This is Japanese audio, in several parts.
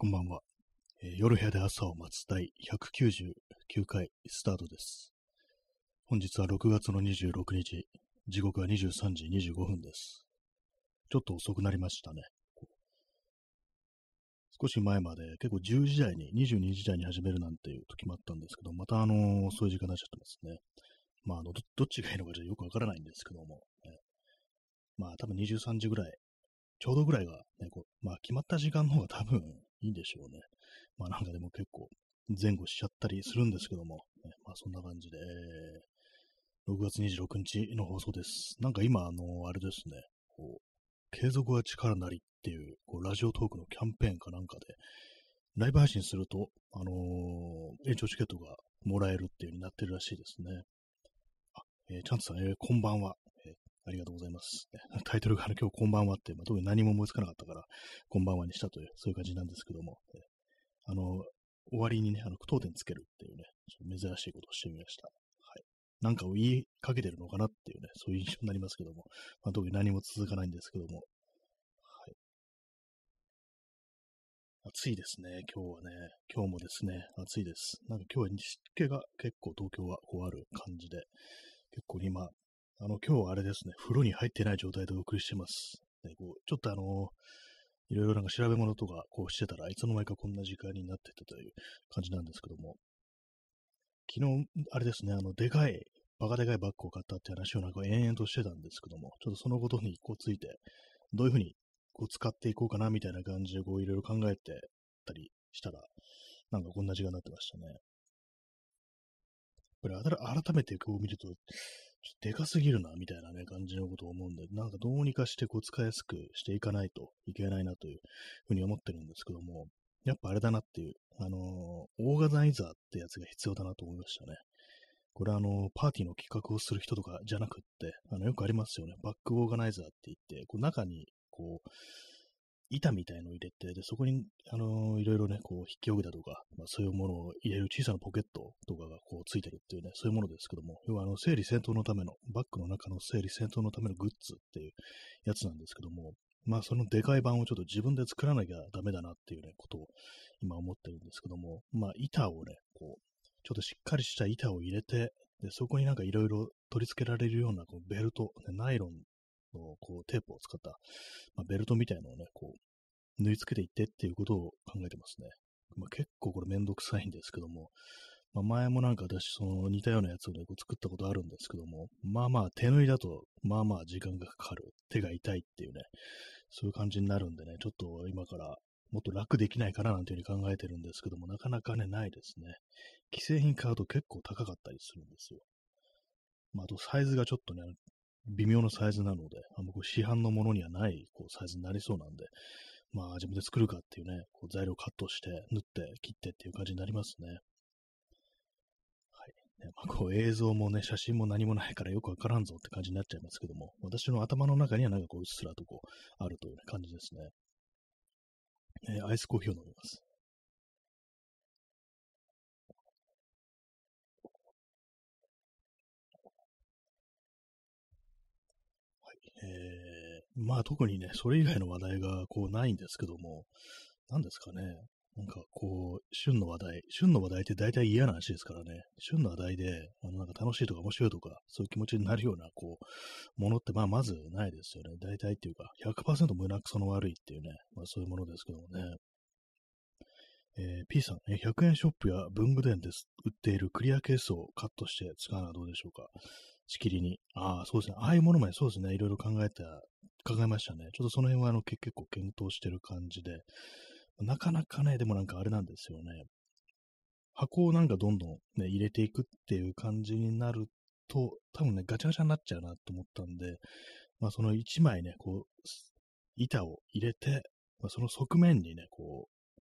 こんばんは、えー夜部屋で朝を待つ第199回スタートです。本日は6月の26日、時刻は23時25分です。ちょっと遅くなりましたね。少し前まで結構10時台に、22時台に始めるなんていう時もあったんですけど、またあのー遅い時間になっちゃってますね。まあ、あのど、どっちがいいのかじゃよくわからないんですけども、ねまあ、多分23時ぐらいちょうどぐらいが、ね、こう、まあ決まった時間の方が多分いいんでしょうね。まあなんかでも結構前後しちゃったりするんですけども、ね、まあそんな感じで、えー6月26日の放送です。なんか今、あの、あれですね、こう、継続は力なりっていう、こう、ラジオトークのキャンペーンかなんかで、ライブ配信すると、あのー延長チケットがもらえるっていう風になってるらしいですね。あ、えーチャンツさん、えーこんばんは。ありがとうございます。タイトルがあの今日こんばんはって、まあ、特に何も思いつかなかったから、こんばんはにしたという、そういう感じなんですけども、あの、終わりにね、あの、句読点つけるっていうね、ちょっと珍しいことをしてみました。はい。なんかを言いかけてるのかなっていうね、そういう印象になりますけども、まあ、特に何も続かないんですけども、はい。暑いですね、今日はね。今日もですね、暑いです。なんか今日は湿気が結構東京はこうある感じで、結構今、あの、今日はあれですね、風呂に入ってない状態でお送りしてます。ね、こうちょっとあの、いろいろなんか調べ物とかこうしてたらいつの間にかこんな時間になってたという感じなんですけども、昨日、あれですね、あの、でかい、バカでかいバッグを買ったって話をなんか延々としてたんですけども、ちょっとそのことにこうついて、どういうふうにこう使っていこうかなみたいな感じでこういろいろ考えてたりしたら、なんかこんな時間になってましたね。やっぱり改めてこう見る、とでかすぎるな、みたいなね、感じのことを思うんで、なんかどうにかしてこう使いやすくしていかないといけないなというふうに思ってるんですけども、やっぱあれだなっていう、あのーオーガナイザーってやつが必要だなと思いましたね。これあのパーティーの企画をする人とかじゃなくって、あの、よくありますよね。バックオーガナイザーって言って、こう中に、こう、板みたいのを入れて、で、そこに、あのーいろいろね、こう、筆記用具だとか、まあ、そういうものを入れる小さなポケットとかがこう、ついてるっていうね、そういうものですけども、要はあの、整理整頓のための、バッグの中の整理整頓のためのグッズっていうやつなんですけども、まあ、そのでかい版をちょっと自分で作らなきゃダメだなっていうね、ことを今思ってるんですけども、まあ、板をね、こう、ちょっとしっかりした板を入れて、で、そこになんかいろいろ取り付けられるようなこうベルト、ねナイロンのこうテープを使った、まあ、ベルトみたいのをね、こう、縫い付けていってっていうことを考えてますね。まあ、結構これめんどくさいんですけども、まあ、前もなんか私、その似たようなやつをね、こう作ったことあるんですけども、まあまあ手縫いだと、まあまあ時間がかかる。手が痛いっていうね、そういう感じになるんでね、ちょっと今からもっと楽できないかななんていうふうに考えてるんですけども、なかなかね、ないですね。既製品買うと結構高かったりするんですよ。まあ、あとサイズがちょっとね、微妙なサイズなので、あんまこう市販のものにはないこうサイズになりそうなんで、まあ自分で作るかっていうね、こう材料カットして、縫って、切ってっていう感じになりますね。はい。ねまあ、こう映像もね、写真も何もないからよくわからんぞって感じになっちゃいますけども、私の頭の中にはなんかこううっすらとこう、あるという、感じですね。えーアイスコーヒーを飲みます。まあ特にね、それ以外の話題がこうないんですけども、何ですかね。なんかこう、旬の話題、旬の話題って大体嫌な話ですからね、旬の話題で、あのなんか楽しいとか面白いとか、そういう気持ちになるような、こう、ものってまあまずないですよね。大体っていうか、100%胸くその悪いっていうね、まあそういうものですけどもね。えー P さん、え100円ショップや文具店で売っているクリアケースをカットして使うのはどうでしょうか？しきりに。ああ、そうですね。ああいうものまでそうですね。いろいろ考えた、考えましたね。ちょっとその辺はあの結構検討してる感じで、なかなかね、でもなんかあれなんですよね。箱をなんかどんどんね、入れていくっていう感じになると、多分ね、ガチャガチャになっちゃうなと思ったんで、まあその1枚ね、こう、板を入れて、まあ、その側面にね、こう、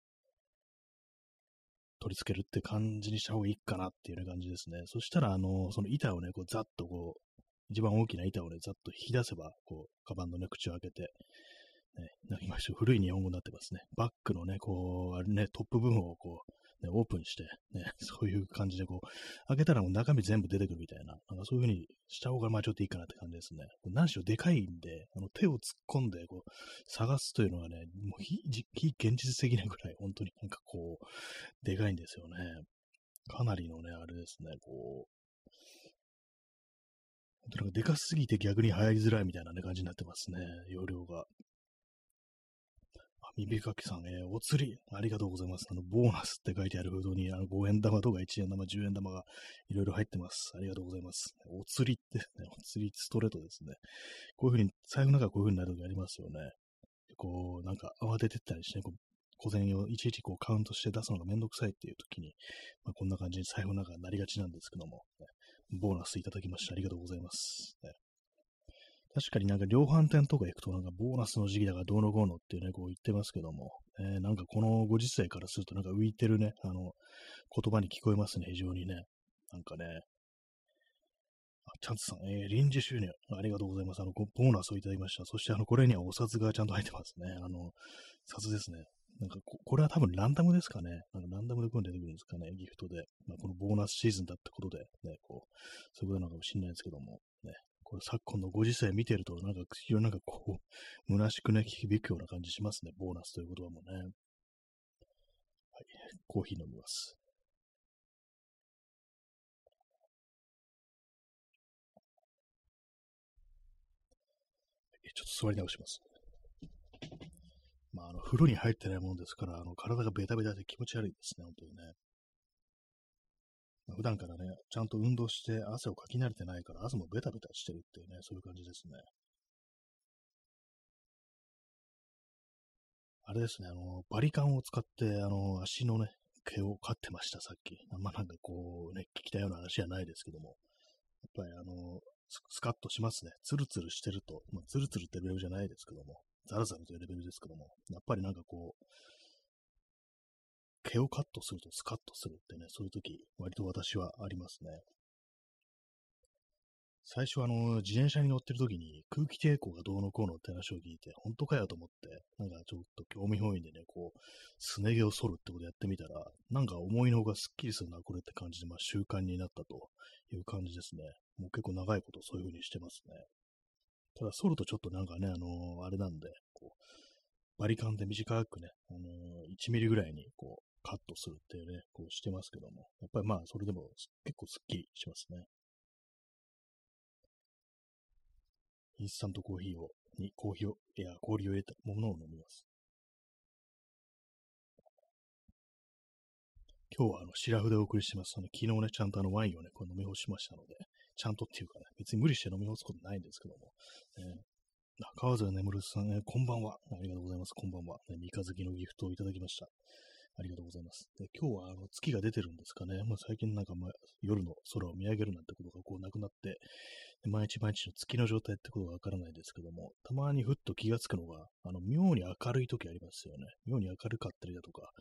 取り付けるって感じにした方がいいかなっていうような感じですね。そしたら、あの、その板をね、こう、ざっとこう、一番大きな板をね、ざっと引き出せば、こう、カバンのね、口を開けて、ね、なんか今、古い日本語になってますね。バックのね、こう、あれね、トップ部分をこう、ね、オープンして、ね、そういう感じでこう、開けたらもう中身全部出てくるみたいな、なんかそういう風にした方がまあちょっといいかなって感じですね。何しろでかいんで、あの手を突っ込んでこう、探すというのがね、もう非現実的なぐらい、本当になんかこう、でかいんですよね。かなりのね、あれですね、こう、なんかでかすぎて逆に入りづらいみたいな、ね、感じになってますね、容量が。耳かきさん、えー、お釣り、ありがとうございます。あの、ボーナスって書いてあるフードに、あの、5円玉とか1円玉、10円玉がいろいろ入ってます。ありがとうございます。お釣りってね、お釣りストレートですね。こういうふうに、財布の中こういうふうになる時ありますよね。こう、なんか慌ててったりして、ね、こう小銭をいちいちこうカウントして出すのがめんどくさいっていう時に、まあ、こんな感じに財布の中になりがちなんですけども、ね、ボーナスいただきましてありがとうございます。ね、確かになんか量販店とか行くとなんかボーナスの時期だからどうのこうのっていうね、こう言ってますけども、えー、なんかこのご時世からするとなんか浮いてるね、あの、言葉に聞こえますね、非常にね。なんかね、あ、チャンツさん、えー、臨時収入、ありがとうございます。あの、ボーナスをいただきました。そして、あの、これにはお札がちゃんと入ってますね。あの、札ですね。なんかこ、これは多分ランダムですかね。なんかランダムでこういうの出てくるんですかね、ギフトで。まあ、このボーナスシーズンだってことで、ね、こう、そういうことなのかもしれないですけども、ね、これ昨今のご時世見てると、なんか、非常になんかこう、虚しくね、響くような感じしますね、ボーナスという言葉もね。はい、コーヒー飲みます。ちょっと座り直します。まあ、あの、風呂に入ってないものですから、あの、体がベタベタで気持ち悪いですね、本当にね。まあ、普段からね、ちゃんと運動して汗をかき慣れてないから、汗もベタベタしてるっていうね、そういう感じですね。あれですね、あの、バリカンを使って、あの、足のね、毛を飼ってました、さっき。あんまなんかこうね、聞きたような話じゃないですけども。やっぱりあの、スカッとしますね。ツルツルしてると、まあ、ツルツルってレベルじゃないですけども、ザラザラというレベルですけども、やっぱりなんかこう、毛をカットするとスカッとするってね、そういう時、割と私はありますね。最初あの、自転車に乗ってる時に空気抵抗がどうのこうのって話を聞いて、本当かよと思って、なんかちょっと興味本位でね、こう、すね毛を剃るってことやってみたら、なんか思いのほかすっきりするな、これって感じで、まあ習慣になったという感じですね。もう結構長いことそういう風にしてますね。ただ、剃るとちょっとなんかね、あのー、あれなんで、こう、バリカンで短くね、あのー、1ミリぐらいに、こう、カットするっていうね、こうしてますけども、やっぱりまあ、それでも結構スッキリしますね。インスタントコーヒーを、にコーヒーを、いや、氷を入れたものを飲みます。今日はあの、シラフでお送りしてます。あの昨日ね、ちゃんとあのワインをね、こう飲み干しましたので、ちゃんとっていうかね、別に無理して飲み干すことないんですけども、えー、川添眠さん、えー、こんばんは。ありがとうございます。こんばんは。ね、三日月のギフトをいただきました。ありがとうございます。で今日はあの月が出てるんですかね。まあ、最近なんか、まあ、夜の空を見上げるなんてことがこうなくなって、毎日毎日の月の状態ってことがわからないですけども、たまにふっと気がつくのが、あの、妙に明るい時ありますよね。妙に明るかったりだとか、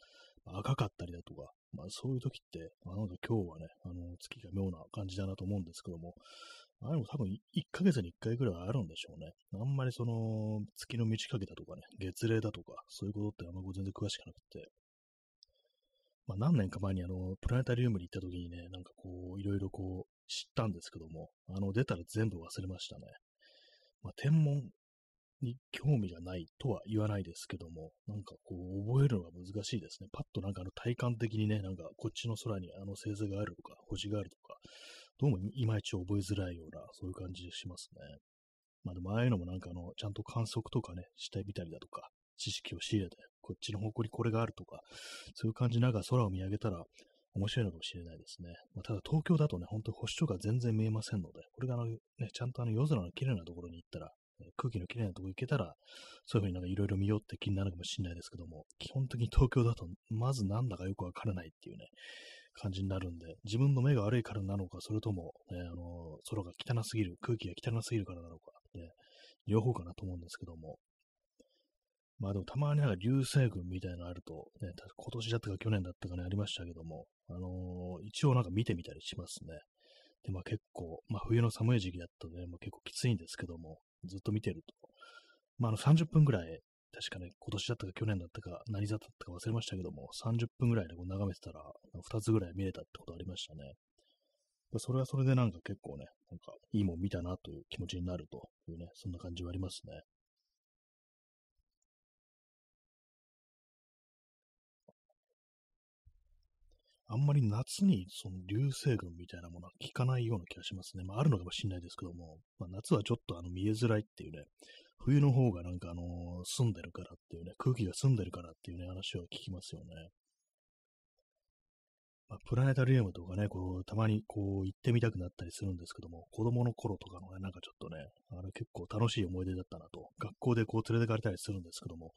赤かったりだとか、まあそういう時って、あ、なんか今日はね、あの、月が妙な感じだなと思うんですけども、あれも多分1ヶ月に1回ぐらいあるんでしょうね。あんまりその月の満ち欠けだとかね、月齢だとか、そういうことってあんま全然詳しくなくて、まあ何年か前にあの、プラネタリウムに行った時にね、なんかこう、いろいろこう、知ったんですけども、あの、出たら全部忘れましたね。まあ、天文に興味がないとは言わないですけども、なんかこう、覚えるのが難しいですね。パッとなんかあの体感的にね、なんかこっちの空にあの星座があるとか、星があるとか、どうもいまいち覚えづらいような、そういう感じしますね。まあでもああいうのもなんかあの、ちゃんと観測とかね、してみたりだとか、知識を仕入れて、こっちの方向にこれがあるとか、そういう感じなんか空を見上げたら面白いのかもしれないですね。まあ、ただ東京だとね、ほんと星とか全然見えませんので、これがあの、ね、ちゃんとあの夜空の綺麗なところに行ったら、空気のきれいなとこ行けたら、そういうふうになんかいろいろ見ようって気になるかもしれないですけども、基本的に東京だと、まずなんだかよくわからないっていうね、感じになるんで、自分の目が悪いからなのか、それとも、ね、あの、空が汚すぎる、空気が汚すぎるからなのか、ね、両方かなと思うんですけども、まあでもたまになんか流星群みたいなのあると、ね、今年だったか去年だったかね、ありましたけども、あのー、一応なんか見てみたりしますね。で、まあ結構、まあ冬の寒い時期だったので、まあ、結構きついんですけども、ずっと見てると、まあ、あの30分ぐらい確かね、今年だったか去年だったか何だったか忘れましたけども、30分ぐらいでこう眺めてたら、2つぐらい見れたってことありましたね。それはそれでなんか結構ね、なんかいいもん見たなという気持ちになるというね、そんな感じはありますね。あんまり夏にその流星群みたいなものは効かないような気がしますね。まああるのかもしれないですけども、まあ、夏はちょっとあの見えづらいっていうね、冬の方がなんかあの澄んでるからっていうね、空気が澄んでるからっていうね、話を聞きますよね。まあ、プラネタリウムとかね、こう、たまにこう行ってみたくなったりするんですけども、子供の頃とかのね、なんかちょっとね、あれ結構楽しい思い出だったなと、学校でこう連れてかれたりするんですけども、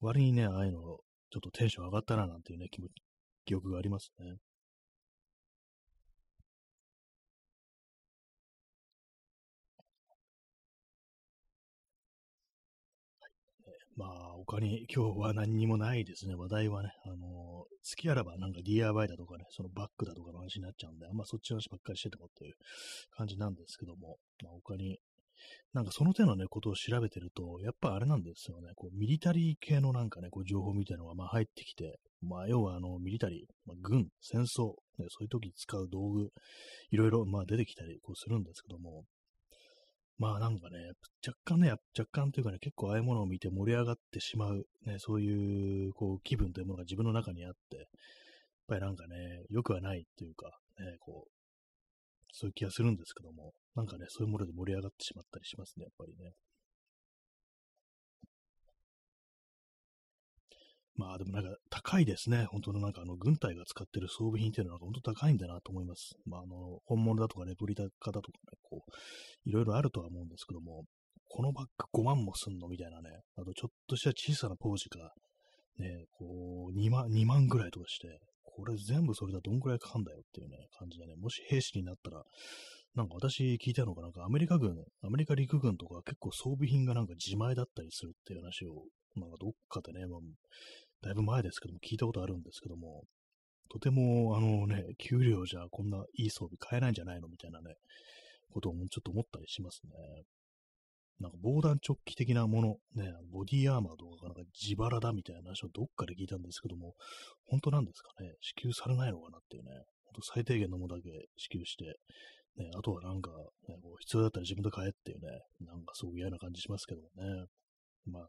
割にね、ああいうの、ちょっとテンション上がったななんていうね、気持ち、記憶がありますね。まあ、他に 今日は何にもないですね。話題はね。あのー、好きあらばなんか DIY だとかね、そのバッグだとかの話になっちゃうんで、あんまそっちの話ばっかりしててもっていう感じなんですけども、まあ、他に、なんかその手のね、ことを調べてると、やっぱあれなんですよね。こう、ミリタリー系のなんかね、こう、情報みたいなのがまあ入ってきて、まあ、要はあの、ミリタリー、まあ、軍、戦争、ね、そういう時に使う道具、いろいろ、まあ出てきたりこうするんですけども、まあなんかね、若干ね、若干というかね、結構ああいうものを見て盛り上がってしまう、ね、そういうこう気分というものが自分の中にあって、やっぱりなんかね、良くはないというか、ね、こう、そういう気がするんですけども、なんかね、そういうもので盛り上がってしまったりしますね、やっぱりね。まあでもなんか高いですね。本当のなんかあの軍隊が使ってる装備品っていうのは本当高いんだなと思います。まああの本物だとかレプリカだとかね、こう、いろいろあるとは思うんですけども、このバッグ5万もすんのみたいなね、あとちょっとした小さなポーチが、ね、こう2万、2万ぐらいとかして、これ全部それだどんくらいかかんだよっていうね、感じでね、もし兵士になったら、なんか私聞いたのがなんかアメリカ軍、アメリカ陸軍とか結構装備品がなんか自前だったりするっていう話を、なんかどっかでね、まあ、だいぶ前ですけども、聞いたことあるんですけども、とても、あのね、給料じゃこんないい装備買えないんじゃないのみたいなね、ことをちょっと思ったりしますね。なんか防弾チョッキ的なもの、ね、ボディアーマーとかがなんか自腹だみたいな話をどっかで聞いたんですけども、本当なんですかね、支給されないのかなっていうね、本当最低限のものだけ支給して、ね、あとはなんか、ね、こう必要だったら自分で買えっていうね、なんかすごく嫌な感じしますけどもね。まあ、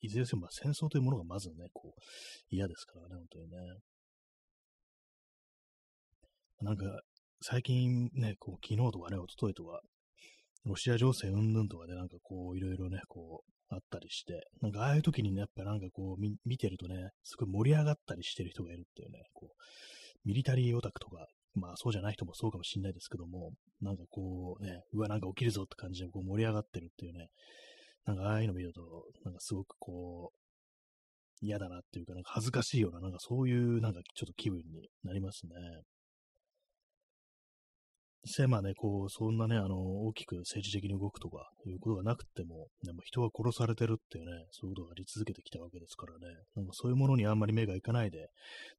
いずれにせよ、まあ、戦争というものがまずね、こう、嫌ですからね、本当にね。なんか、最近ね、こう、昨日とかね、一昨日とか、ロシア情勢うんぬんとかでなんかこう、いろいろね、こう、あったりして、なんかああいう時にね、やっぱなんかこう、見てるとね、すごい盛り上がったりしてる人がいるっていうね、こう、ミリタリーオタクとか、まあそうじゃない人もそうかもしんないですけども、なんかこうね、うわ、なんか起きるぞって感じでこう盛り上がってるっていうね、なんかああいうの見ると、なんかすごくこう、嫌だなっていうか、なんか恥ずかしいような、なんかそういうなんかちょっと気分になりますね。実際まあね、こう、そんなね、あの、大きく政治的に動くとかいうことがなくても、でも人が殺されてるっていうね、そういうことがあり続けてきたわけですからね、なんかそういうものにあんまり目がいかないで、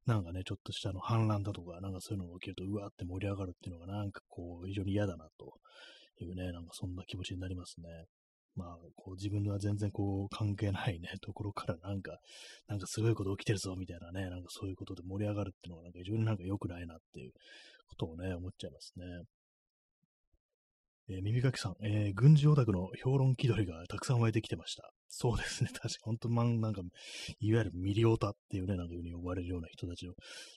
なんかね、ちょっとしたの反乱だとか、なんかそういうのが起きると、うわーって盛り上がるっていうのがなんかこう、非常に嫌だなというね、なんかそんな気持ちになりますね。まあ、こう自分は全然こう関係ないね、ところからなんか、なんかすごいこと起きてるぞみたいなね、なんかそういうことで盛り上がるっていうのがなんか非常になんか良くないなっていうことをね、思っちゃいますね。えー、耳かきさん、えー、軍事オタクの評論気取りがたくさん湧いてきてました。そうですね。確かに本当、まん、なんか、いわゆるミリオタっていうね、なんかいう風に呼ばれるような人たちを、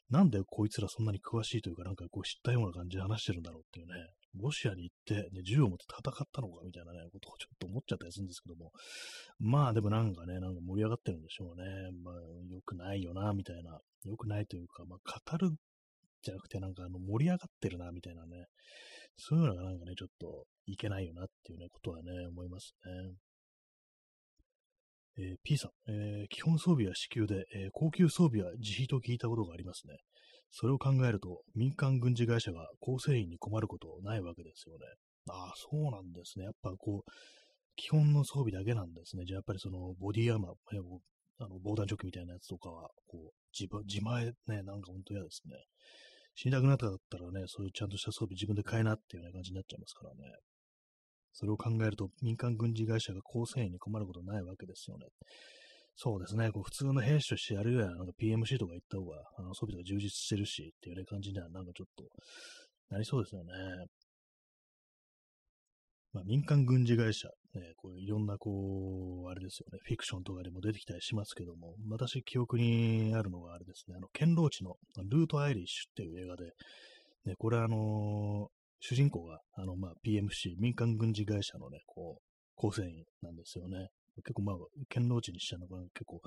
なんでこいつらそんなに詳しいというか、なんかこう知ったような感じで話してるんだろうっていうね、ロシアに行って、ね、銃を持って戦ったのかみたいなね、ことをちょっと思っちゃったりするんですけども、まあでもなんかね、なんか盛り上がってるんでしょうね。まあ、良くないよな、みたいな。良くないというか、まあ、語るじゃなくて、なんかあの盛り上がってるな、みたいなね。そういうのがなんかね、ちょっといけないよなっていうね、ことはね、思いますね。えー、P さん、えー、基本装備は支給で、えー、高級装備は自費と聞いたことがありますね。それを考えると、民間軍事会社が構成員に困ることないわけですよね。ああ、そうなんですね。やっぱこう、基本の装備だけなんですね。じゃあやっぱりそのボディアーマー、あの防弾チョッキみたいなやつとかは、こう、自自前ね、なんか本当嫌ですね。死にたくなっただったらね、そういうちゃんとした装備自分で買えなっていうような感じになっちゃいますからね。それを考えると、民間軍事会社が構成員に困ることないわけですよね。そうですね、こう普通の兵士としてやるよりは、なんか PMC とか行った方が、あの装備とか充実してるしっていうね、感じにはなんかちょっとなりそうですよね。まあ、民間軍事会社、ね、こういろんなこう、あれですよね、フィクションとかでも出てきたりしますけども、私記憶にあるのがあれですね、あの、堅牢地のルート・アイリッシュっていう映画で、ね、これあのー、主人公が、あの、まあ、PMC、民間軍事会社のね、こう、構成員なんですよね。結構まあ、堅牢地にしちゃうのが結構、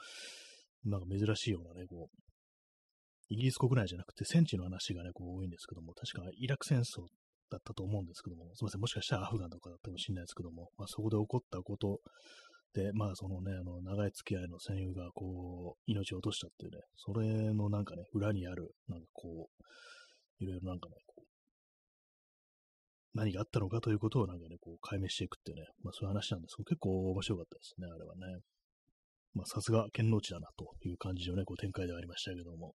なんか珍しいようなね、こう、イギリス国内じゃなくて戦地の話がね、こう多いんですけども、確かイラク戦争だったと思うんですけども、すみません、もしかしたらアフガンとかだったかもしれないですけども、まあ、そこで起こったことで、まあそのね、あの、長い付き合いの戦友がこう、命を落としたっていうね、それのなんかね、裏にある、なんかこう、いろいろなんかね、何があったのかということをなんかね、こう解明していくっていうね、まあそういう話なんですけど、結構面白かったですね、あれはね。まあさすが堅牢地だなという感じのね、こう展開ではありましたけども。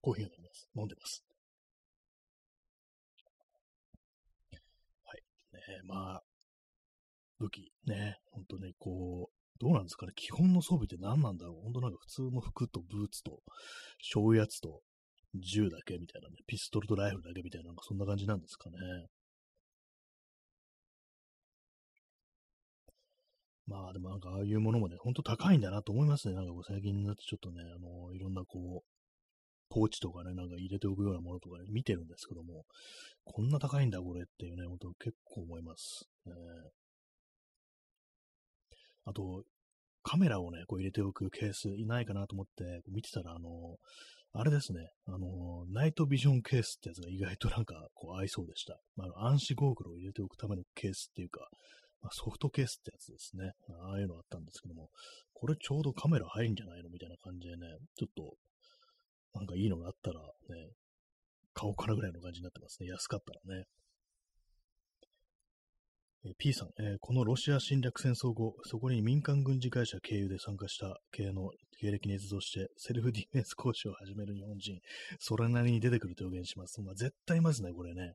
コーヒーを飲みます。飲んでます。はい。ねまあ、武器、ね、本当ね、こう、どうなんですかね、基本の装備って何なんだろう？本当なんか普通の服とブーツと、醤油やつと、銃だけみたいなね、ピストルとライフルだけみたいな、なんかそんな感じなんですかね？まあでもなんかああいうものもね、ほんと高いんだなと思いますね。なんかこう最近になってちょっとね、あの、いろんなこう、ポーチとかね、なんか入れておくようなものとかね、見てるんですけども、こんな高いんだこれっていうね、ほんと結構思います。ね、あと、カメラをね、こう入れておくケースいないかなと思って見てたら、あの、あれですね、あの、ナイトビジョンケースってやつが意外となんかこう合いそうでした。まあ、暗視ゴーグルを入れておくためのケースっていうか、まあ、ソフトケースってやつですね。ああいうのあったんですけども、これちょうどカメラ入るんじゃないのみたいな感じでね、ちょっと、なんかいいのがあったらね、買おうかなぐらいの感じになってますね。安かったらね。P さん、えー、このロシア侵略戦争後、そこに民間軍事会社経由で参加した系の経歴に実像して、セルフディフェンス講師を始める日本人、それなりに出てくると予言します。まあ、絶対いますね、これね。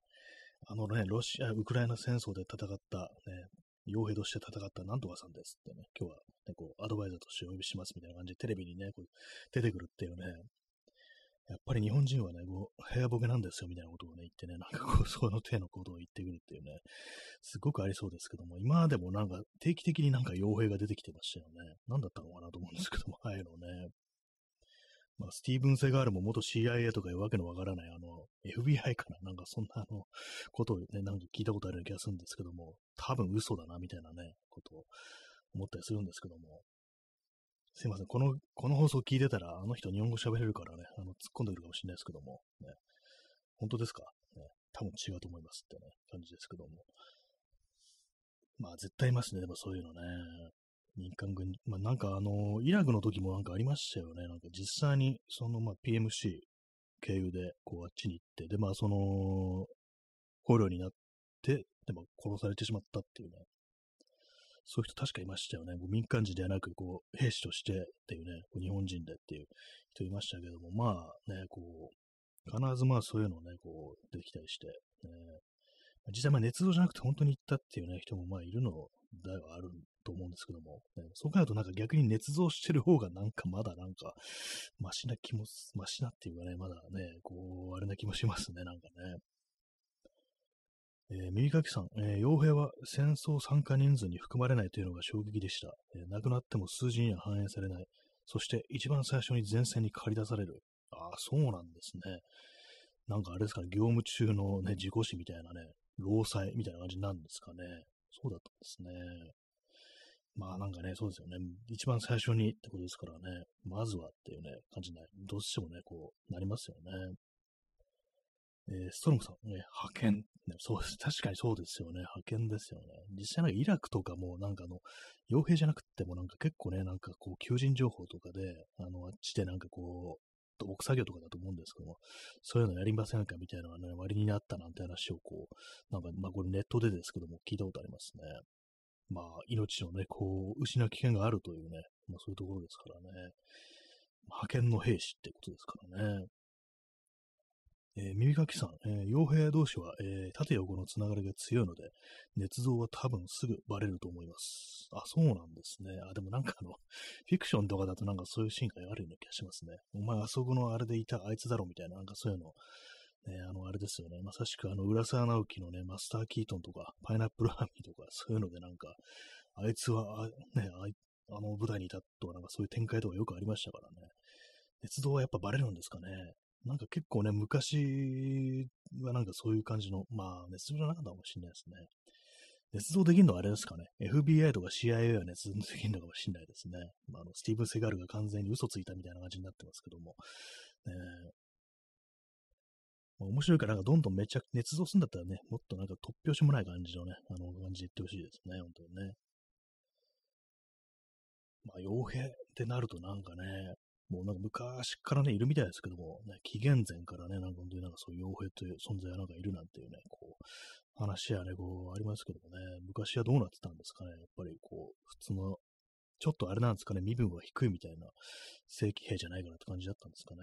あのね、ロシア、ウクライナ戦争で戦った、ね、傭兵として戦ったなんとかさんですってね、今日は、ね、こう、アドバイザーとしてお呼びしますみたいな感じでテレビにね、こう出てくるっていうね、やっぱり日本人はね、こう、部屋ボケなんですよみたいなことをね、言ってね、なんかこう、その手のことを言ってくるっていうね、すごくありそうですけども、今でもなんか定期的になんか傭兵が出てきてましたよね。何だったのかなと思うんですけども、ああいうのね。まあ、スティーブン・セガールも元 CIA とかいうわけのわからない、あの、FBI かななんかそんなあの、ことをね、なんか聞いたことあるような気がするんですけども、多分嘘だな、みたいなね、ことを思ったりするんですけども、すいません。この、この放送聞いてたら、あの人日本語喋れるからね、あの、突っ込んでくるかもしれないですけども、ね。本当ですか？ね。多分違うと思いますってね、感じですけども。まあ、絶対いますね。でもそういうのね。民間軍、まあなんかあの、イラクの時もなんかありましたよね。なんか実際に、そのまあ PMC 経由で、こうあっちに行って、でまあその、捕虜になって、でも殺されてしまったっていうね。そういう人確かいましたよね。民間人ではなく、こう、兵士としてっていうね、こう日本人でっていう人いましたけども、まあね、こう、必ずまあそういうのをね、こう、出てきたりして、ね、実際まあ捏造じゃなくて本当に行ったっていうね、人もまあいるのではあると思うんですけども、ね、そう考えるとなんか逆に捏造してる方がなんかまだなんか、マシな気も、マシなっていうかね、まだね、こう、あれな気もしますね、なんかね。えー、右きさん、えー、傭兵は戦争参加人数に含まれないというのが衝撃でした。えー、亡くなっても数字には反映されない。そして一番最初に前線に駆り出される。ああ、そうなんですね。なんかあれですかね、業務中のね、事故死みたいなね、労災みたいな感じなんですかね。そうだったんですね。まあなんかね、そうですよね。一番最初にってことですからね、まずはっていうね、感じになる。どうしてもね、こう、なりますよね。えー、ストロムさん、ね、派遣、ね、そうです。確かにそうですよね。派遣ですよね。実際なんかイラクとかもなんかあの、傭兵じゃなくてもなんか結構ね、なんかこう、求人情報とかで、あの、あっちでなんかこう、土木作業とかだと思うんですけども、そういうのやりませんかみたいなのがね、割になったなんて話をこう、なんか、まあこれネットでですけども、聞いたことありますね。まあ、命のね、こう、失う危険があるというね、まあそういうところですからね。派遣の兵士ってことですからね。えー、耳かきさん、えー、傭兵同士は、えー、縦横のつながりが強いので、捏造は多分すぐバレると思います。あ、そうなんですね。あ、でもなんかあの、フィクションとかだとなんかそういうシーンがあるような気がしますね。お前あそこのあれでいたあいつだろみたいな、なんかそういうの、ね、あの、あれですよね。まさしくあの、浦沢直樹のね、マスター・キートンとか、パイナップル・ハミーとか、そういうのでなんか、あいつは、あね、ああの舞台にいたとか、なんかそういう展開とかよくありましたからね。鉄道はやっぱバレるんですかね。なんか結構ね、昔はなんかそういう感じの、まあ、熱造じゃなかったかもしれないですね。捏造できるのはあれですかね。FBI とか CIA は捏造できるのかもしれないですね。まあ、あのスティーブン・セガールが完全に嘘ついたみたいな感じになってますけども。ねま、面白いからなんかどんどんめちゃ捏造するんだったらね、もっとなんか突拍子もない感じのね、あの感じで言ってほしいですね、本当にね。まあ、傭兵ってなるとなんかね、もうなんか昔からね、いるみたいですけども、ね、紀元前からね、なんか本当になんかそういう傭兵という存在がなんかいるなんていうね、こう、話やね、こう、ありますけどもね、昔はどうなってたんですかね、やっぱりこう、普通の、ちょっとあれなんですかね、身分は低いみたいな正規兵じゃないかなって感じだったんですかね。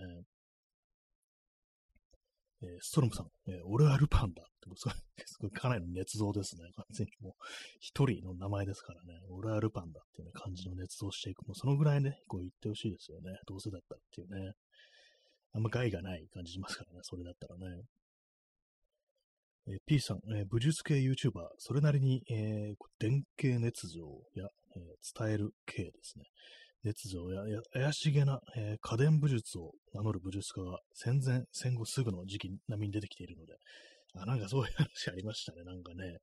えー、ストロムさん、えー、俺はルパンだって、それ、すごいかなりの捏造ですね。完全にもう、一人の名前ですからね、俺はルパンだっていう、ね、感じの捏造していく。もうそのぐらいね、こう言ってほしいですよね。どうせだったらっていうね。あんま害がない感じしますからね、それだったらね。えー、P さん、えー、武術系 YouTuber、それなりに、えー、電形捏造や、え、伝える系ですね。捏造や怪しげな、えー、家電武術を名乗る武術家が戦前、戦後すぐの時期並みに出てきているので、あ、なんかそういう話ありましたね、なんかね。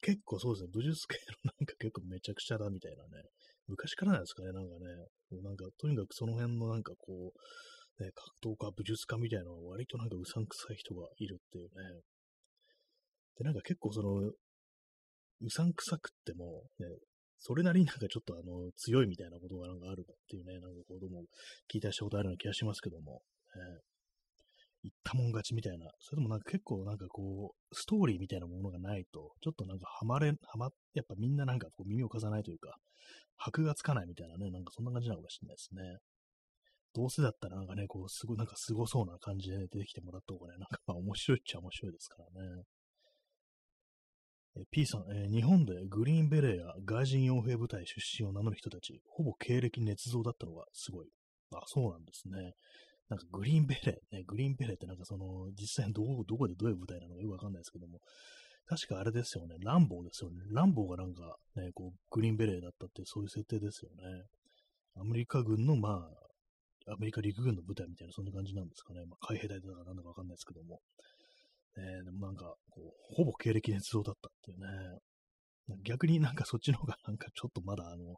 結構そうですね、武術系のなんか結構めちゃくちゃだみたいなね。昔からなんですかね、なんかね。なんかとにかくその辺のなんかこう、ね、格闘家、武術家みたいなのは割となんかうさんくさい人がいるっていうね。で、なんか結構その、うさんくさくっても、ね、それなりになんかちょっとあの、強いみたいなことがなんかあるっていうね、なんかことも聞いたりしたことあるような気がしますけども、え言ったもん勝ちみたいな、それともなんか結構なんかこう、ストーリーみたいなものがないと、ちょっとなんかハマれ、ハマ、やっぱみんななんかこう耳を貸さないというか、箔がつかないみたいなね、なんかそんな感じなのかもしれないですね。どうせだったらなんかね、こう、すごい、なんか凄そうな感じで、ね、出てきてもらった方がね、なんかまあ面白いっちゃ面白いですからね。P さん、えー、日本でグリーンベレーや外人傭兵部隊出身を名乗る人たち、ほぼ経歴捏造だったのがすごい。あ、そうなんですね。なんかグリーンベレー、ね、グリーンベレーってなんかその、実際どこ、どこでどういう部隊なのかよくわかんないですけども、確かあれですよね、ランボーですよね。ランボーがなんかね、こう、グリーンベレーだったってそういう設定ですよね。アメリカ軍の、まあ、アメリカ陸軍の部隊みたいな、そんな感じなんですかね。まあ、海兵隊だかなんだかわかんないですけども。ね、でもなんか、こう、ほぼ経歴捏造だったっていうね。逆になんかそっちの方がなんかちょっとまだあの、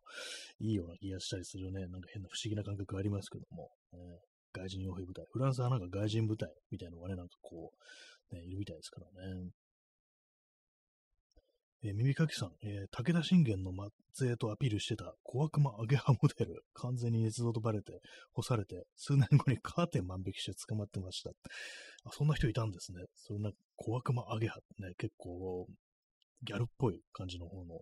いいような気がしたりするね。なんか変な不思議な感覚ありますけども。ね、外人傭兵部隊。フランスはなんか外人部隊みたいなのがね、なんかこう、ね、いるみたいですからね。えー、耳かきさん、えー、武田信玄の末裔とアピールしてた小悪魔アゲハモデル、完全に捏造とバレて、干されて、数年後にカーテン万引きして捕まってました。あ、そんな人いたんですね。そんな小悪魔アゲハってね、結構、ギャルっぽい感じの方の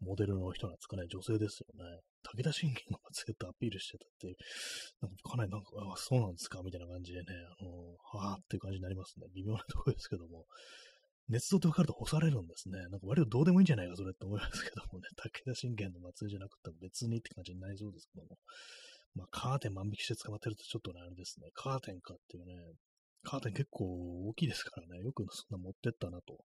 モデルの人なんですかね、女性ですよね。武田信玄の末裔とアピールしてたっていう、なんかかなりなんか、あ、そうなんですかみたいな感じでね、あのはぁっていう感じになりますね。微妙なところですけども。熱造って分かると干されるんですね。なんか割とどうでもいいんじゃないか、それって思いますけどもね。武田信玄の末裔じゃなくても別にって感じになりそうですけども。まあ、カーテン万引きして捕まってるとちょっとね、あれですね。カーテンかっていうね。カーテン結構大きいですからね。よくそんな持ってったなと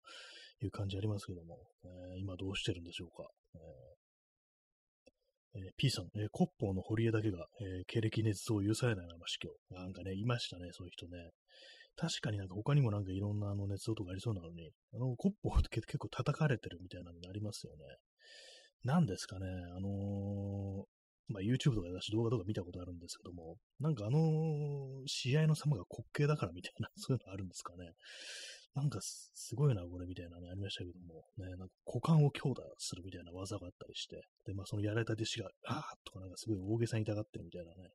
いう感じありますけども。えー、今どうしてるんでしょうか。えーえー、P さん、えー、コッポーの堀江だけが、えー、経歴熱造を許されないまま死去。なんかね、いましたね、そういう人ね。確かになんか他にもなんかいろんなあの熱造とかありそうなのに、あの、コッポって結構叩かれてるみたいなのがありますよね。なんですかね、あのー、まあ、YouTube とかだし動画とか見たことあるんですけども、なんかあのー、試合の様が滑稽だからみたいな、そういうのあるんですかね。なんかすごいな、これみたいなね、ありましたけども、ね、なんか股間を強打するみたいな技があったりして、で、まあそのやられた弟子が、あーとかなんかすごい大げさに痛がってるみたいなね、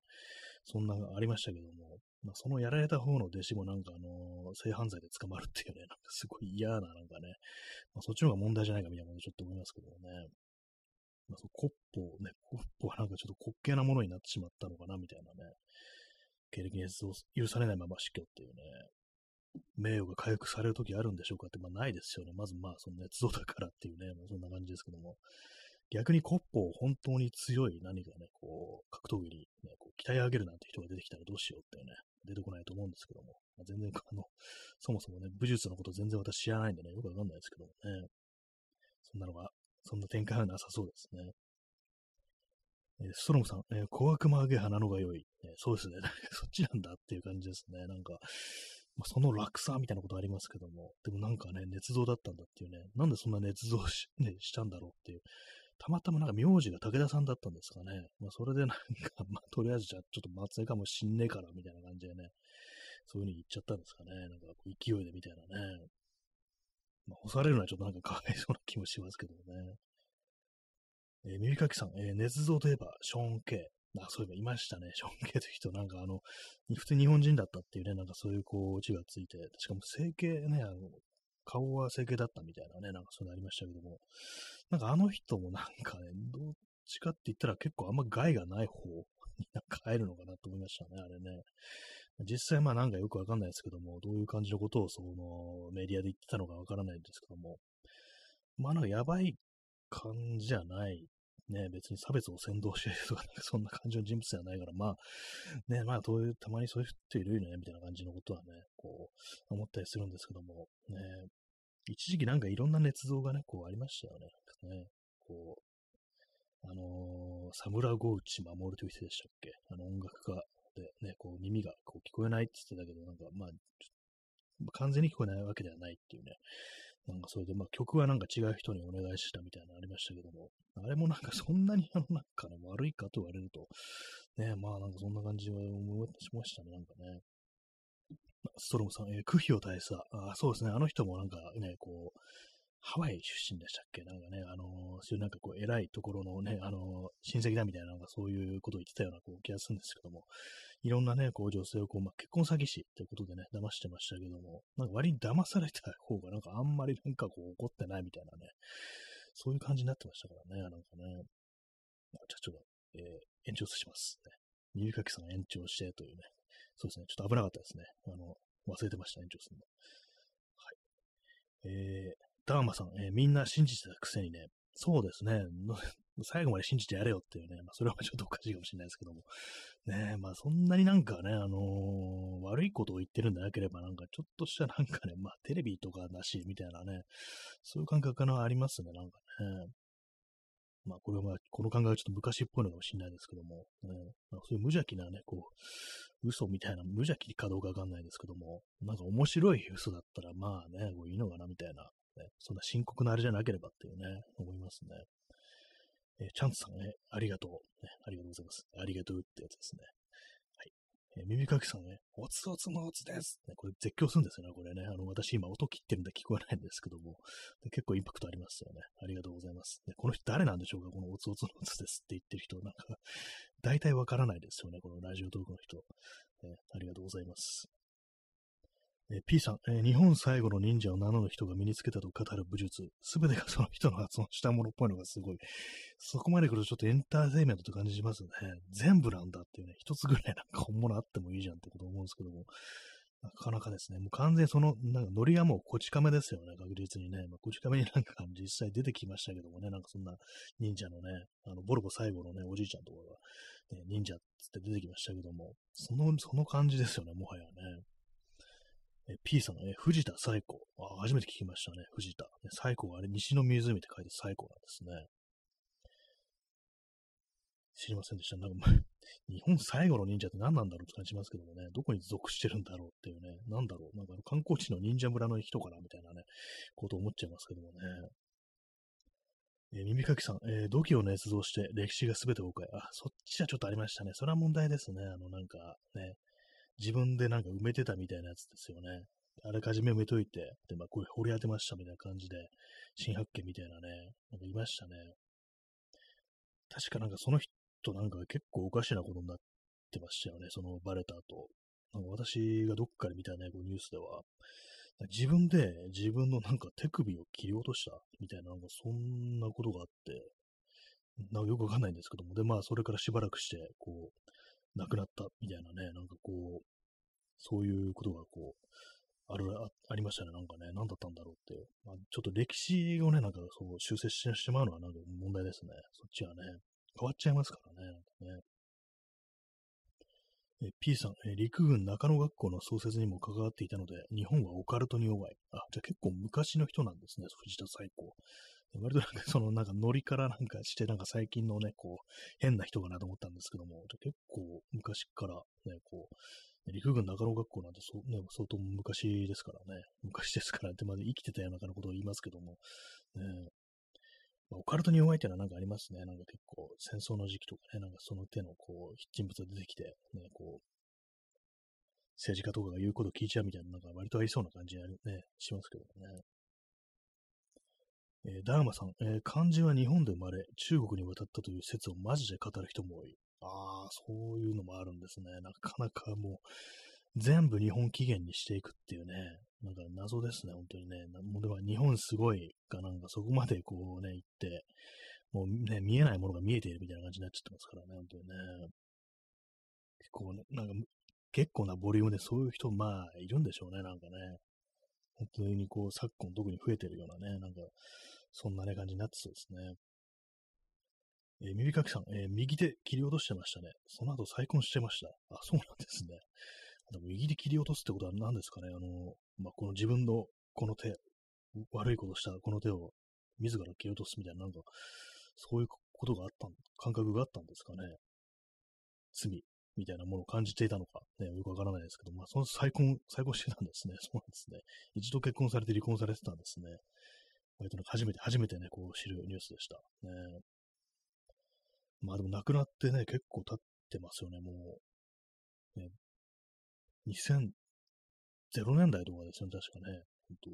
そんなのありましたけども、まあ、そのやられた方の弟子もなんかあの、性犯罪で捕まるっていうね、なんかすごい嫌な、なんかね、まあ、そっちの方が問題じゃないかみたいなことちょっと思いますけどもね。まあ、そコッポね、コッポはなんかちょっと滑稽なものになってしまったのかな、みたいなね。経歴熱を許されないまま死去っていうね。名誉が回復される時あるんでしょうかって、まあないですよね。まずまあ、その捏造だからっていうね、まあ、そんな感じですけども。逆にコッポを本当に強い何かね、こう、格闘技に、ね、こう鍛え上げるなんて人が出てきたらどうしようっていうね、出てこないと思うんですけども、まあ、全然、あの、そもそもね、武術のこと全然私知らないんでね、よくわかんないですけどもね、そんなのが、そんな展開はなさそうですね。えー、ストロムさん、えー、小悪魔揚げ花のが良い。えー、そうですね。そっちなんだっていう感じですね。なんか、まあ、その落差みたいなことありますけども、でもなんかね、捏造だったんだっていうね、なんでそんな捏造し, ね、したんだろうっていう、たまたまなんか名字が武田さんだったんですかね。まあ、それでなんか、まあ、とりあえずじゃあちょっと松江かもしんねえからみたいな感じでね、そういう風に言っちゃったんですかね。なんか勢いでみたいなね。まあ、干されるのはちょっとなんかかわいそうな気もしますけどね。えー、耳かきさん、えー、捏造といえば、ショーン・ケイ。あ、そういえばいましたね。ショーン・ケイという人、なんかあの、普通日本人だったっていうね、なんかそういうこう、オチがついて、しかも整形ね、あの、顔は整形だったみたいなね、なんかそういうのありましたけども、なんかあの人もなんかね、どっちかって言ったら結構あんま害がない方になんか入るのかなと思いましたね、あれね。実際まあなんかよくわかんないですけども、どういう感じのことをそのメディアで言ってたのかわからないんですけども、まあなんかやばい感じじゃないね、別に差別を先導してるとか、そんな感じの人物ではないから、まあ、ね、まあ、どういう、たまにそういう人いるよね、みたいな感じのことはね、こう、思ったりするんですけども、ね、一時期なんかいろんな捏造がね、こうありましたよね。ねこう、あのー、サムラゴウチ守るという人でしたっけ？あの音楽家でね、こう耳がこう聞こえないって言ってたけど、なんかまあ、完全に聞こえないわけではないっていうね、なんかそれで、まあ曲はなんか違う人にお願いしたみたいなのありましたけども、あれもなんかそんなにあのなんかね、悪いかと言われると、ね、まあなんかそんな感じは思いしましたね、なんかね。ストロムさん、えー、クヒオ大佐。あそうですね、あの人もなんかね、こう、ハワイ出身でしたっけ？なんかね、あの、そういうなんかこう、偉いところのね、あの、親戚だみたいな、なんかそういうことを言ってたようなこう気がするんですけども、いろんなね、こう女性をこう、まあ、結婚詐欺師ってことでね、騙してましたけども、なんか割に騙された方がなんかあんまりなんかこう怒ってないみたいなね、そういう感じになってましたからね、なんかね。じゃあちょっと、えー、延長します、ね。耳かきさん延長してというね。そうですね、ちょっと危なかったですね。あの、忘れてました、延長するの。はい。えー、ダーマさん、えー、みんな信じてたくせにね、そうですね。最後まで信じてやれよっていうね、まあ、それはちょっとおかしいかもしれないですけども。ねまあそんなになんかね、あのー、悪いことを言ってるんでなければ、なんかちょっとしたなんかね、まあテレビとかだし、みたいなね、そういう感覚がありますね、なんかね。まあこれは、この考えはちょっと昔っぽいのかもしれないですけども、ねまあ、そういう無邪気なね、こう、嘘みたいな、無邪気かどうかわかんないですけども、なんか面白い嘘だったらまあね、こういいのかなみたいな、ね、そんな深刻なあれじゃなければっていうね、思いますね。えー、チャンツさんね、ありがとう、ね。ありがとうございます。ありがとうってやつですね。はい。えー、耳かきさんね、おつおつのおつです。ね、これ絶叫するんですよね、これね。あの、私今音切ってるんで聞こえないんですけども、結構インパクトありますよね。ありがとうございます。ね、この人誰なんでしょうかこのおつおつのおつですって言ってる人。なんか、大体わからないですよね、このラジオトークの人。ね、ありがとうございます。えー、P さん、えー、日本最後の忍者を名乗る人が身につけたと語る武術、すべてがその人の発音したものっぽいのがすごい。そこまで来るとちょっとエンターテイメントって感じしますね。全部なんだっていうね、一つぐらいなんか本物あってもいいじゃんってこと思うんですけども、なかなかですね、もう完全にその、なんかノリがもうこち亀ですよね、確実にね。まあ、こち亀になんか実際出てきましたけどもね、なんかそんな忍者のね、あの、ボルボ最後のね、おじいちゃんとかが、ね、忍者っつって出てきましたけども、その、その感じですよね、もはやね。え P さんね、藤田最古。あ、初めて聞きましたね、藤田。最古があれ、西の湖って書いて最古なんですね。知りませんでした。なんか、日本最後の忍者って何なんだろうって感じしますけどもね、どこに属してるんだろうっていうね、なんだろう、なんか観光地の忍者村の人かなみたいなね、こと思っちゃいますけどもね。えー、耳かきさん、えー、土器を捏造して歴史が全て崩壊。あ、そっちはちょっとありましたね。それは問題ですね。あの、なんかね、自分でなんか埋めてたみたいなやつですよね。あらかじめ埋めといて、で、まあ、これ掘り当てましたみたいな感じで、新発見みたいなね、なんかいましたね。確かなんかその人なんか結構おかしなことになってましたよね、そのバレた後。なんか私がどっかで見たね、こうニュースでは、自分で自分のなんか手首を切り落としたみたいな、なんかそんなことがあって、なんかよくわかんないんですけども、で、まあそれからしばらくして、こう、亡くなったみたいなね、なんかこう、そういうことがこう、ある、あありましたね。なんかね、何だったんだろうっていう。まあ、ちょっと歴史をね、なんかそう修正してしまうのはなんか問題ですね。そっちはね、変わっちゃいますからね。なんかねえ P さん、え陸軍中野学校の創設にも関わっていたので、日本はオカルトに弱い。あ、じゃあ結構昔の人なんですね、藤田最高。割となんかそのなんかノリからなんかしてなんか最近のね、こう変な人かなと思ったんですけども、結構昔からね、こう、陸軍中野学校なんてそ、ね、相当昔ですからね、昔ですからってまで生きてたようなことを言いますけども、ね、まあ、オカルトに弱いっていうのはなんかありますね。なんか結構戦争の時期とかね、なんかその手のこう人物が出てきて、ね、こう、政治家とかが言うこと聞いちゃうみたいな、なんか割とありそうな感じね、しますけどね。えー、ダーマさん、えー、漢字は日本で生まれ、中国に渡ったという説をマジで語る人も多い。ああ、そういうのもあるんですね。なかなかもう、全部日本起源にしていくっていうね、なんか謎ですね、本当にね。もうでも日本すごいかなんかそこまでこうね、行って、もうね、見えないものが見えているみたいな感じになっちゃってますからね、本当にね。結構、なんか結構なボリュームでそういう人、まあ、いるんでしょうね、なんかね。本当にこう、昨今特に増えてるようなね、なんか、そんなね、感じになってそうですね。えー、耳かきさん、えー、右手切り落としてましたね。その後再婚してました。あ、そうなんですね。でも右で切り落とすってことは何ですかねあの、まあ、この自分のこの手、悪いことしたこの手を自ら切り落とすみたいな、なんか、そういうことがあった感覚があったんですかね。罪みたいなものを感じていたのか、ね、よくわからないですけど、まあ、その再婚、再婚してたんですね。そうなんですね。一度結婚されて離婚されてたんですね。割と初めて、初めてね、こう知るニュースでした。ね。まあでも亡くなってね、結構経ってますよね、もう。ね、2000年代とかですよね、確かね。本当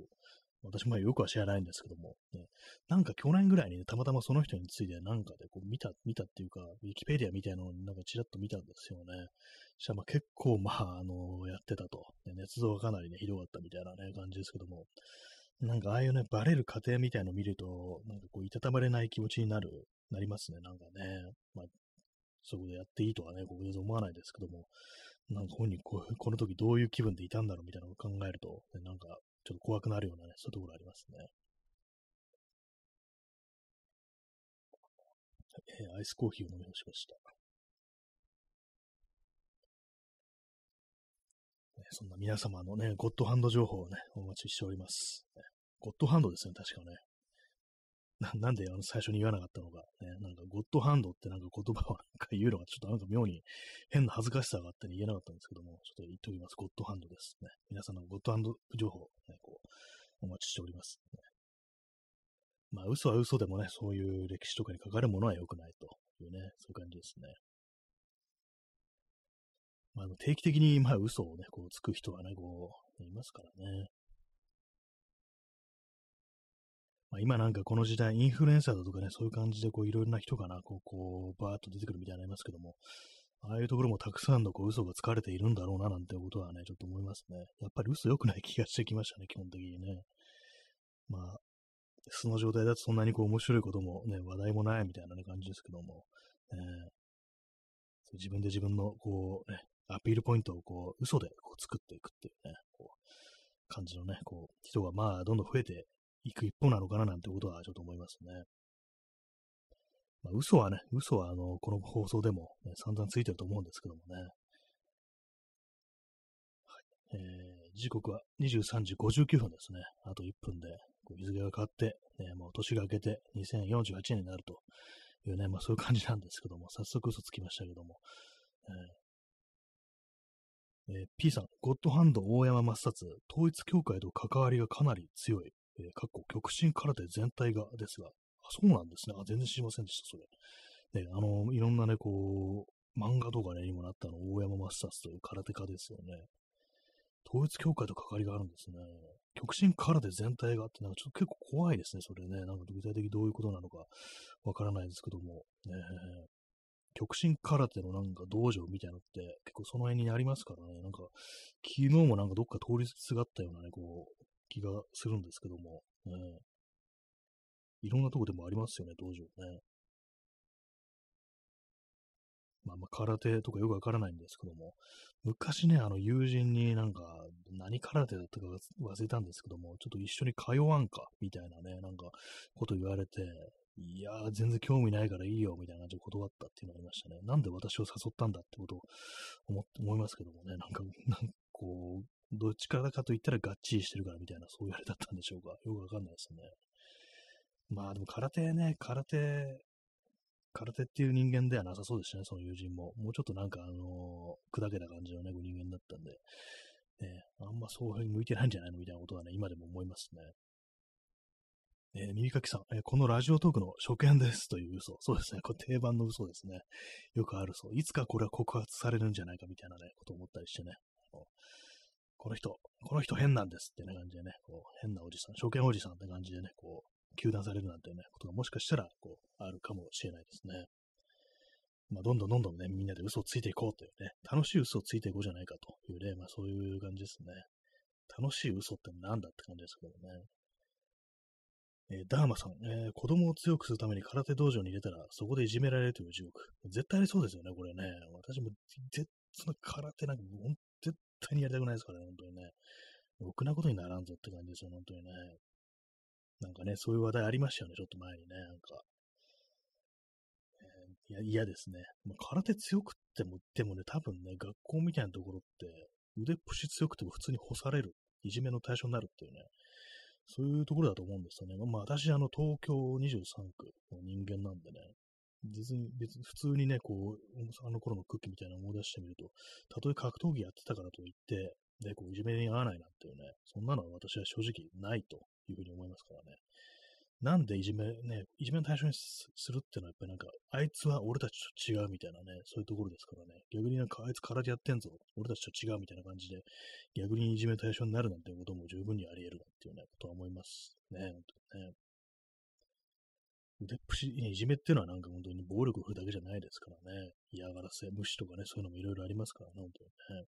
私もよくは知らないんですけども、ね、なんか去年ぐらいにね、たまたまその人についてなんかでこう見た、見たっていうか、ウィキペディアみたいなのになんかちらっと見たんですよね。そしたらまあ結構まあ、あの、やってたと、ね。捏造がかなりね、ひどかったみたいなね、感じですけども、なんかああいうね、バレる過程みたいのを見ると、なんかこう、いたたまれない気持ちになる、なりますね、なんかね。まあ、そこでやっていいとはね、僕全然思わないですけども、なんか本人こ、この時どういう気分でいたんだろうみたいなのを考えると、ね、なんかちょっと怖くなるようなね、そういうところありますね。えー、アイスコーヒーを飲み干しました。ね、そんな皆様のね、ゴッドハンド情報をね、お待ちしております。ゴッドハンドですね、確かね。な なんであの最初に言わなかったのか、ね、なんかゴッドハンドってなんか言葉をなんか言うのがちょっとなんか妙に変な恥ずかしさがあって、ね、言えなかったんですけども、ちょっと言っておきます。ゴッドハンドですね。皆さんのゴッドハンド情報、ね、こう、お待ちしております、ね。まあ、嘘は嘘でもね、そういう歴史とかに書かるものは良くないというね、そういう感じですね。まあ、定期的に、まあ、嘘をね、こう、つく人はね、こう、いますからね。まあ、今なんかこの時代、インフルエンサーだとかね、そういう感じでこういろいろな人がな、こう、こう、バーっと出てくるみたいになりますけども、ああいうところもたくさんのこう嘘がつかれているんだろうななんてことはね、ちょっと思いますね。やっぱり嘘良くない気がしてきましたね、基本的にね。まあ、素の状態だとそんなにこう面白いこともね、話題もないみたいな、ね、感じですけども、えー、自分で自分のこうね、アピールポイントをこう嘘でこう作っていくっていうね、こう感じのね、こう人がまあどんどん増えて行く一方なのかななんてことはちょっと思いますね。まあ、嘘はね、嘘はあの、この放送でも、ね、散々ついてると思うんですけどもね。はい。えー、時刻は23時59分ですね。あと1分で、日付が変わって、ね、もう年が明けて2048年になるというね、まあそういう感じなんですけども、早速嘘つきましたけども。えーえー、P さん、ゴッドハンド大山抹殺、統一教会と関わりがかなり強い。えー、かっこ極真空手全体がですが、あ、そうなんですね。あ、全然知りませんでした、それ。ね、あの、いろんなね、こう、漫画とかね、にもなったの、大山マスターズという空手家ですよね。統一教会と関わりがあるんですね。極真空手全体があって、なんかちょっと結構怖いですね、それね。なんか具体的にどういうことなのかわからないですけども。ね、極真空手のなんか道場みたいなのって結構その辺にありますからね。なんか昨日もなんかどっか通りすがったようなね、こう、気がするんですけども、ね、いろんなとこでもありますよね、道場ね。まあ、まあ、空手とかよくわからないんですけども、昔ね、あの友人になんか、何空手だったか忘れたんですけども、ちょっと一緒に通わんか、みたいなね、なんか、こと言われて、いやー、全然興味ないからいいよ、みたいな感じで断ったっていうのがありましたね。なんで私を誘ったんだってことを思思いますけどもね、なんか、なんかこう、どっちからかと言ったらがっちりしてるからみたいな、そういうあれだったんでしょうか。よくわかんないですね。まあでも空手ね、空手、空手っていう人間ではなさそうでしたね、その友人も。もうちょっとなんかあのー、砕けた感じのね、人間だったんで、ね、あんまそういう風に向いてないんじゃないの？みたいなことはね、今でも思いますね。えー、耳かきさん、えー、このラジオトークの初見ですという嘘。そうですね。これ定番の嘘ですね。よくあるそう。いつかこれは告発されるんじゃないかみたいなね、こと思ったりしてね。この人、この人変なんですってね感じでね、こう変なおじさん、証券おじさんって感じでね、こう、糾弾されるなんてね、ことがもしかしたら、こう、あるかもしれないですね。まあ、どんどんどんどんね、みんなで嘘をついていこうというね、楽しい嘘をついていこうじゃないかというね、まあそういう感じですね。楽しい嘘って何だって感じですけどね。えー、ダーマさん、えー、子供を強くするために空手道場に入れたら、そこでいじめられるという地獄。絶対ありそうですよね、これね。私も、絶その空手なんか、絶対にやりたくないですからね、本当にね。ろくなことにならんぞって感じですよ、本当にね。なんかね、そういう話題ありましたよね、ちょっと前にね、なんか。えー、いや、嫌ですね。まあ、空手強くっても、でもね、多分ね、学校みたいなところって、腕っぷし強くても普通に干される、いじめの対象になるっていうね、そういうところだと思うんですよね。まあ、私、あの、東京23区の人間なんでね、別に、別に普通にね、こう、あの頃の空気みたいなのを思い出してみると、たとえ格闘技やってたからといって、ね、こう、いじめに合わないなんていうね、そんなのは私は正直ないというふうに思いますからね。なんでいじめ、ね、いじめの対象にするっていうのはやっぱりなんか、あいつは俺たちと違うみたいなね、そういうところですからね。逆になんかあいつ空手やってんぞ、俺たちと違うみたいな感じで、逆にいじめの対象になるなんてことも十分にあり得るなっていうね、ことは思いますね、本当にね。腕っぷし、いじめっていうのはなんか本当に暴力を振るだけじゃないですからね。嫌がらせ、無視とかね、そういうのもいろいろありますからね、本当にね。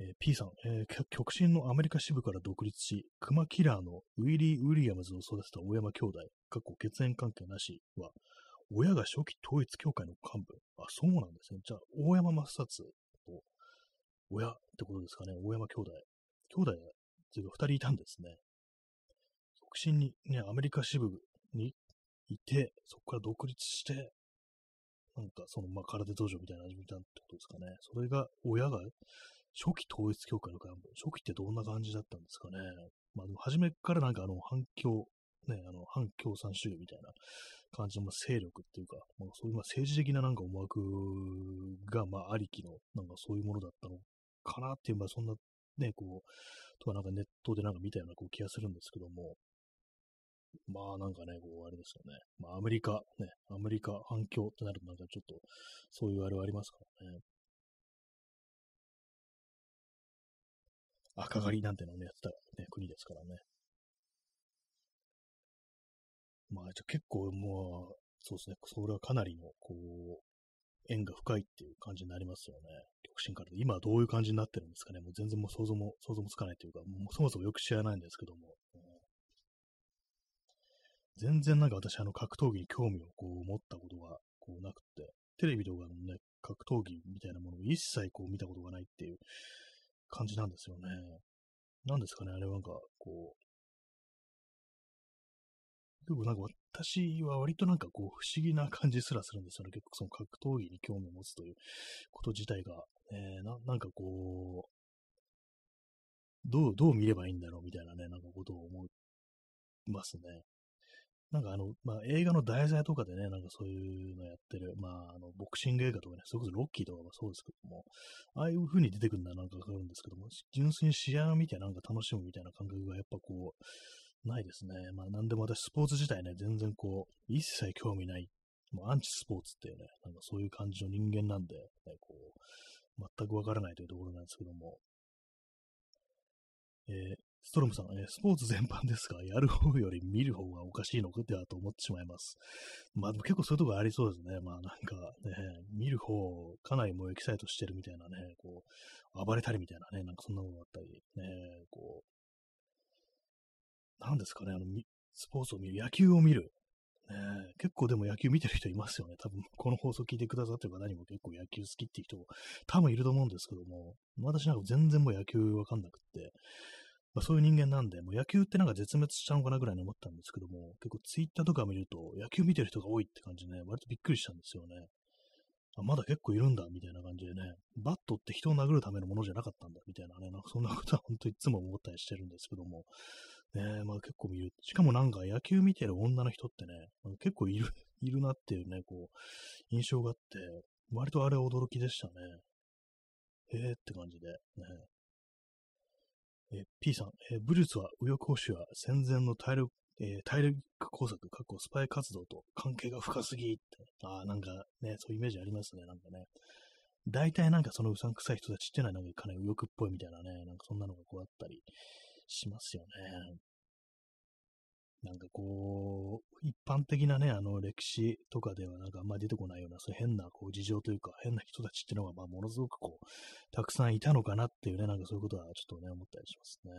えー、P さん、えー、極真のアメリカ支部から独立し、クマキラーのウィリー・ウィリアムズを育てた大山兄弟、過去血縁関係なしは、親が初期統一教会の幹部。あ、そうなんですね。じゃあ、大山抹殺と、親ってことですかね。大山兄弟。兄弟っていうか二人いたんですね。極真にね、アメリカ支部にいて、そこから独立して、なんかその、まあ、空手道場みたいな始めたってことですかね。それが、親が初期統一教会の幹部、初期ってどんな感じだったんですかね。まあでも初めからなんかあの反共、ね、あの反共産主義みたいな感じのまあ勢力っていうか、まあ、そういうまあ政治的ななんか思惑がまあありきのなんかそういうものだったのかなっていう、まあそんなね、こう、とはなんかネットでなんか見たようなこう気がするんですけども、まあなんかね、こうあれですよね。まあアメリカ、ね、アメリカ反共ってなるとなんかちょっとそういうあれはありますからね。赤狩りなんてのをね、やってた、ね、国ですからね。まあ、結構もう、そうですね、それはかなりの、こう、縁が深いっていう感じになりますよね。極真から。今どういう感じになってるんですかね。もう全然もう想像も、想像もつかないというか、もうそもそもよく知らないんですけども。うん全然なんか私、あの、格闘技に興味をこう持ったことがこうなくて、テレビとかのね、格闘技みたいなものを一切こう見たことがないっていう感じなんですよね。なんですかね、あれはなんか、こう、でもなんか私は割となんかこう不思議な感じすらするんですよね。結構その格闘技に興味を持つということ自体が、えー、ななんかこう、どう、どう見ればいいんだろうみたいなね、なんかことを思いますね。なんかあの、まあ、映画の題材とかでね、なんかそういうのやってる、まあ、あの、ボクシング映画とかね、それこそロッキーとかもそうですけども、ああいう風に出てくるのはなんかわかるんですけども、純粋に試合を見てなんか楽しむみたいな感覚がやっぱこう、ないですね。まあ、なんでも私、スポーツ自体ね、全然こう、一切興味ない、もうアンチスポーツっていうね、なんかそういう感じの人間なんで、ね、こう、全くわからないというところなんですけども、えー、ストロムさん、え、スポーツ全般ですが、やる方より見る方がおかしいのかってはと思ってしまいます。まあでも結構そういうとこありそうですね。まあなんかね、見る方、かなりもうエキサイトしてるみたいなね、こう、暴れたりみたいなね、なんかそんなものがあったり、ね、こう、なんですかね、あの、スポーツを見る、野球を見る。ね、結構でも野球見てる人いますよね。多分、この放送聞いてくださってる方にも結構野球好きっていう人多分いると思うんですけども、私なんか全然もう野球わかんなくって、まあ、そういう人間なんで、もう野球ってなんか絶滅したのかなぐらいに思ったんですけども、結構ツイッターとか見ると野球見てる人が多いって感じでね、割とびっくりしたんですよね。あ、まだ結構いるんだ、みたいな感じでね、バットって人を殴るためのものじゃなかったんだ、みたいなね、なんかそんなことは本当いつも思ったりしてるんですけども、ね、まあ結構見る。しかもなんか野球見てる女の人ってね、結構いる、いるなっていうね、こう、印象があって、割とあれ驚きでしたね。へえって感じで、ね。え P さん、え武術は右翼保守は戦前の体力、えー、大陸工作、過去スパイ活動と関係が深すぎって。ああ、なんかね、そういうイメージありますね、なんかね。大体なんかそのうさんくさい人たちっていうのはなんかかなり右翼っぽいみたいなね、なんかそんなのがこうあったりしますよね。なんかこう、一般的なね、あの歴史とかではなんかあんまり出てこないような、そういう変なこう事情というか、変な人たちっていうのが、まあ、ものすごくこう、たくさんいたのかなっていうね、なんかそういうことはちょっとね、思ったりしますね。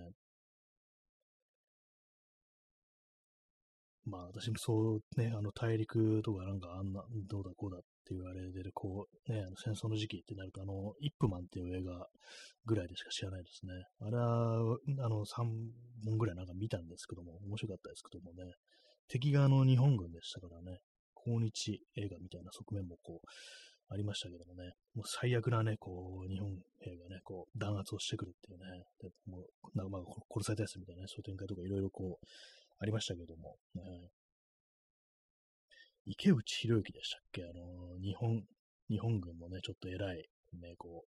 まあ私もそうね、あの大陸とかなんかあんな、どうだこうだって言われてる、こうね、あの戦争の時期ってなると、あの、イップマンっていう映画ぐらいでしか知らないですね。あれは、あの、3本ぐらいなんか見たんですけども、面白かったですけどもね、敵があの日本軍でしたからね、抗日映画みたいな側面もこう、ありましたけどもね、もう最悪なね、こう、日本兵がね、こう、弾圧をしてくるっていうね、でもう、なんかまあ、殺されたやつみたいなね、そういう展開とかいろいろこう、ありましたけども、ね、池内博之でしたっけ？あの、日本、日本軍のね、ちょっと偉い、ね、こ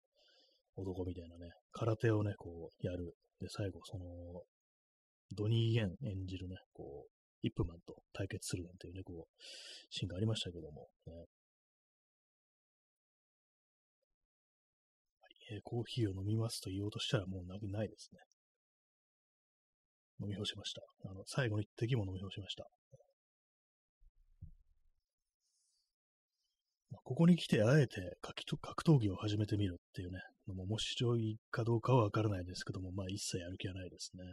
う、男みたいなね、空手をね、こう、やる。で、最後、その、ドニー・ゲン演じるね、こう、イップマンと対決するなんていうね、こう、シーンがありましたけども、ね。はいえー、コーヒーを飲みますと言おうとしたらもうなくないですね。飲み干しました。あの、最後の一滴も飲み干しました。ここに来てあえて格闘技を始めてみるっていうね、のも面白いかどうかはわからないですけども、まあ一切やる気はないですね。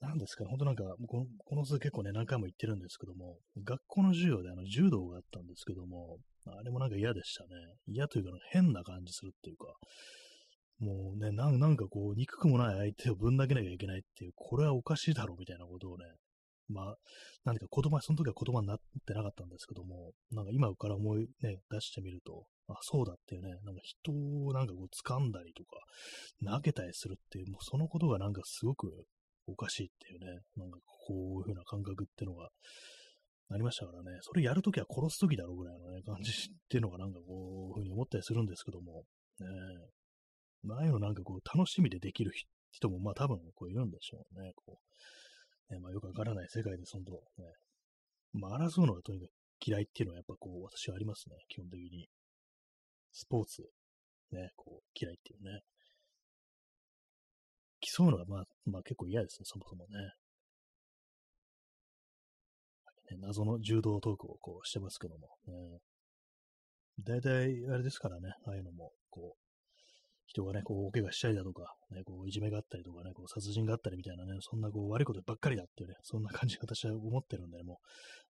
なんですかね、本当なんか、このこの図結構ね、何回も言ってるんですけども、学校の授業であの柔道があったんですけども、あれもなんか嫌でしたね。嫌というか、変な感じするっていうか、もうねな、んかこう、憎くもない相手をぶん投げなきゃいけないっていう、これはおかしいだろうみたいなことをね、まあ、何か言葉、その時は言葉になってなかったんですけども、なんか今から思いね、出してみると、あ、そうだっていうね、なんか人をなんかこう掴んだりとか、投げたりするっていう、もうそのことがなんかすごくおかしいっていうね、なんかこういう風な感覚っていうのがありましたからね、それやるときは殺すときだろうぐらいのね、感じっていうのがなんかこういう風に思ったりするんですけども、ね、ああいうのなんかこう楽しみでできる人もまあ多分こういるんでしょうね。こうねまあ、よくわからない世界でそのと、ね、まあ、争うのがとにかく嫌いっていうのはやっぱこう私はありますね。基本的に。スポーツ、ね、こう嫌いっていうね。競うのがまあ、まあ結構嫌ですね、そもそもね。ね謎の柔道トークをこうしてますけども、ね。大体あれですからね、ああいうのも、こう、人がね、こう、大怪我したりだとか、ね、こう、いじめがあったりとかね、こう、殺人があったりみたいなね、そんなこう、悪いことばっかりだっていうね、そんな感じ私は思ってるんで、ね、も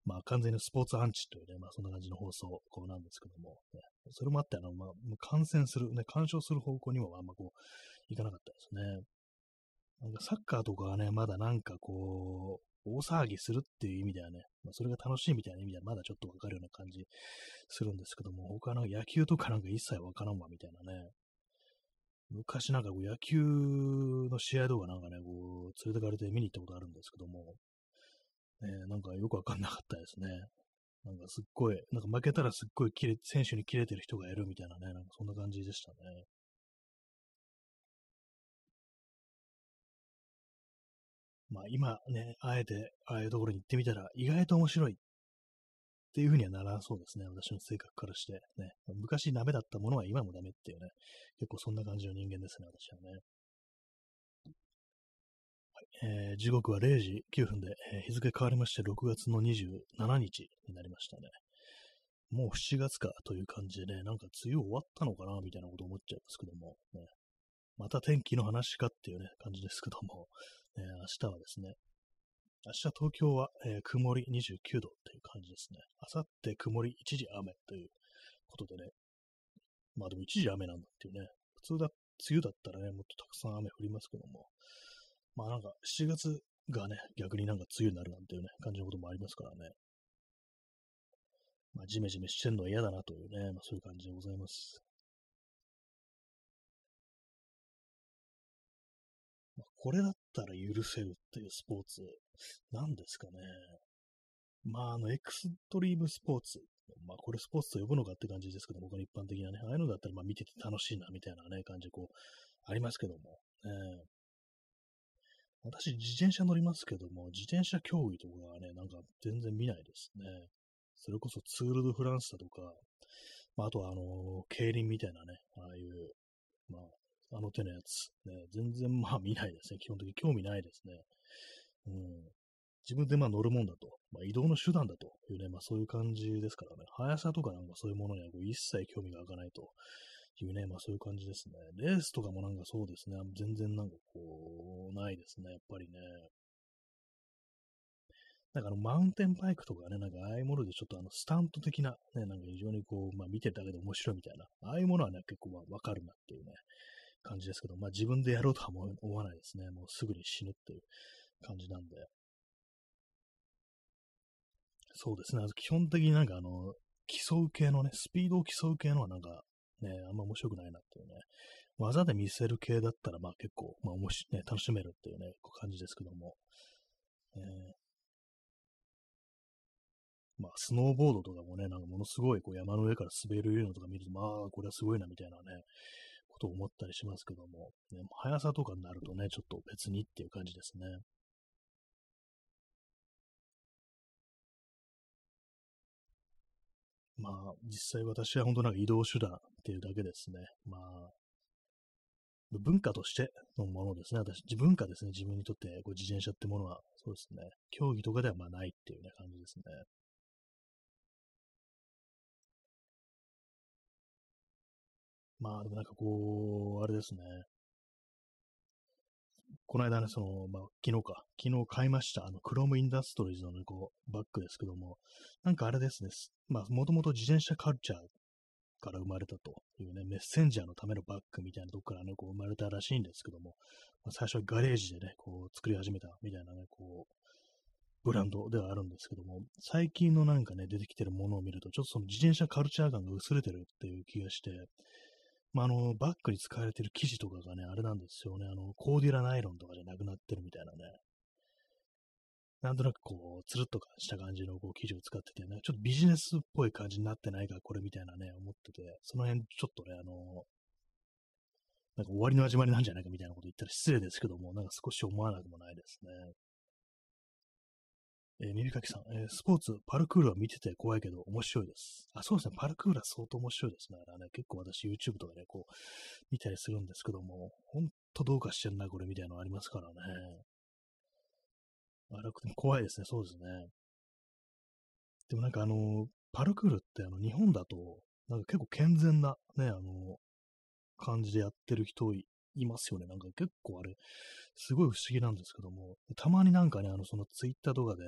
う、まあ、完全にスポーツアンチというね、まあ、そんな感じの放送、こうなんですけども、ね、それもあって、あの、まあ、感染する、ね、干渉する方向にもあんまこう、いかなかったですね。なんかサッカーとかはね、まだなんかこう、大騒ぎするっていう意味ではね、まあ、それが楽しいみたいな意味ではまだちょっとわかるような感じするんですけども、他の野球とかなんか一切わからんわみたいなね、昔なんかこう野球の試合動画なんかね、こう、連れてかれて見に行ったことあるんですけども、ね、なんかよくわかんなかったですね。なんかすっごい、なんか負けたらすっごい切れ、選手に切れてる人がいるみたいなね、なんかそんな感じでしたね。まあ今ね、あえてああいうところに行ってみたら意外と面白いっていうふうにはならそうですね。私の性格からして。ね。昔ダメだったものは今もダメっていうね。結構そんな感じの人間ですね、私はね。はいえー、時刻は0時9分で、えー、日付変わりまして6月の27日になりましたね。もう7月かという感じでね、なんか梅雨終わったのかなみたいなこと思っちゃうんですけども、ね、また天気の話かっていうね、感じですけども、ね、明日はですね、明日東京は、えー、曇り29度っていう感じですね。明後日曇り一時雨ということでね。まあでも一時雨なんだっていうね。普通だ、梅雨だったらね、もっとたくさん雨降りますけども。まあなんか7月がね、逆になんか梅雨になるなんていうね、感じのこともありますからね。まあジメジメしてんのは嫌だなというね、まあそういう感じでございます。まあ、これだたら許せるっていうスポーツ、なんですかね。まあ、あの、エクストリームスポーツ。まあ、これスポーツと呼ぶのかって感じですけども、この一般的なね、ああいうのだったら、まあ、見てて楽しいな、みたいなね、感じ、こう、ありますけども。えー、私、自転車乗りますけども、自転車競技とかはね、なんか全然見ないですね。それこそツール・ド・フランスだとか、まあ、あとは、あの、競輪みたいなね、ああいう、まあ、あの手のやつ。ね、全然まあ見ないですね。基本的に興味ないですね。うん。自分でまあ乗るもんだと。まあ移動の手段だというね、まあそういう感じですからね。速さとかなんかそういうものにはこう一切興味が湧かないというね、まあそういう感じですね。レースとかもなんかそうですね。全然なんかこう、ないですね。やっぱりね。なんかあの、マウンテンバイクとかね、なんかああいうものでちょっとあの、スタント的な、ね、なんか非常にこう、まあ見てるだけで面白いみたいな、ああいうものはね、結構まあわかるなっていうね、感じですけど、まあ自分でやろうとは思わないですね。もうすぐに死ぬっていう感じなんで。そうですね。基本的になんかあの、競う系のね、スピードを競う系のはなんかね、あんま面白くないなっていうね。技で見せる系だったらまあ結構、まあ面白い、ね、楽しめるっていうね、感じですけども。えー、まあ、スノーボードとかもね、なんかものすごいこう山の上から滑るのとか見ると、まあ、これはすごいなみたいなね、と思ったりしますけども、ね、速さとかになるとね、ちょっと別にっていう感じですね。まあ、実際私は本当なんか移動手段っていうだけですね。まあ、文化としてのものですね。私、文化ですね。自分にとってこう自転車ってものは、そうですね。競技とかではまあないっていうね、感じですね。まあ、でもなんかこう、あれですね。この間ね、その、まあ、昨日か、昨日買いました、あの、クロームインダストリーズのね、こう、バッグですけども、なんかあれですね、まあ、もともと自転車カルチャーから生まれたというね、メッセンジャーのためのバッグみたいなとこからね、こう生まれたらしいんですけども、まあ、最初はガレージでね、こう、作り始めたみたいなね、こう、ブランドではあるんですけども、最近のなんかね、出てきてるものを見ると、ちょっとその自転車カルチャー感が薄れてるっていう気がして、まあ、あの、バッグに使われてる生地とかがね、あれなんですよね。あの、コーディラナイロンとかじゃなくなってるみたいなね。なんとなくこう、つるっとかした感じのこう生地を使っててね、ちょっとビジネスっぽい感じになってないか、これみたいなね、思ってて、その辺ちょっとね、あの、なんか終わりの始まりなんじゃないかみたいなこと言ったら失礼ですけども、なんか少し思わなくもないですね。えー、耳かきさん、えー、スポーツ、パルクールは見てて怖いけど面白いです。あ、そうですね。パルクールは相当面白いですね。あれね、結構私 YouTube とかでこう、見たりするんですけども、ほんとどうかしてんな、これみたいなのありますからね。荒くても怖いですね。そうですね。でもなんかあの、パルクールってあの、日本だと、なんか結構健全なね、あの、感じでやってる人いいますよね。なんか結構あれ、すごい不思議なんですけども、たまになんかね、あの、そのツイッターとかで、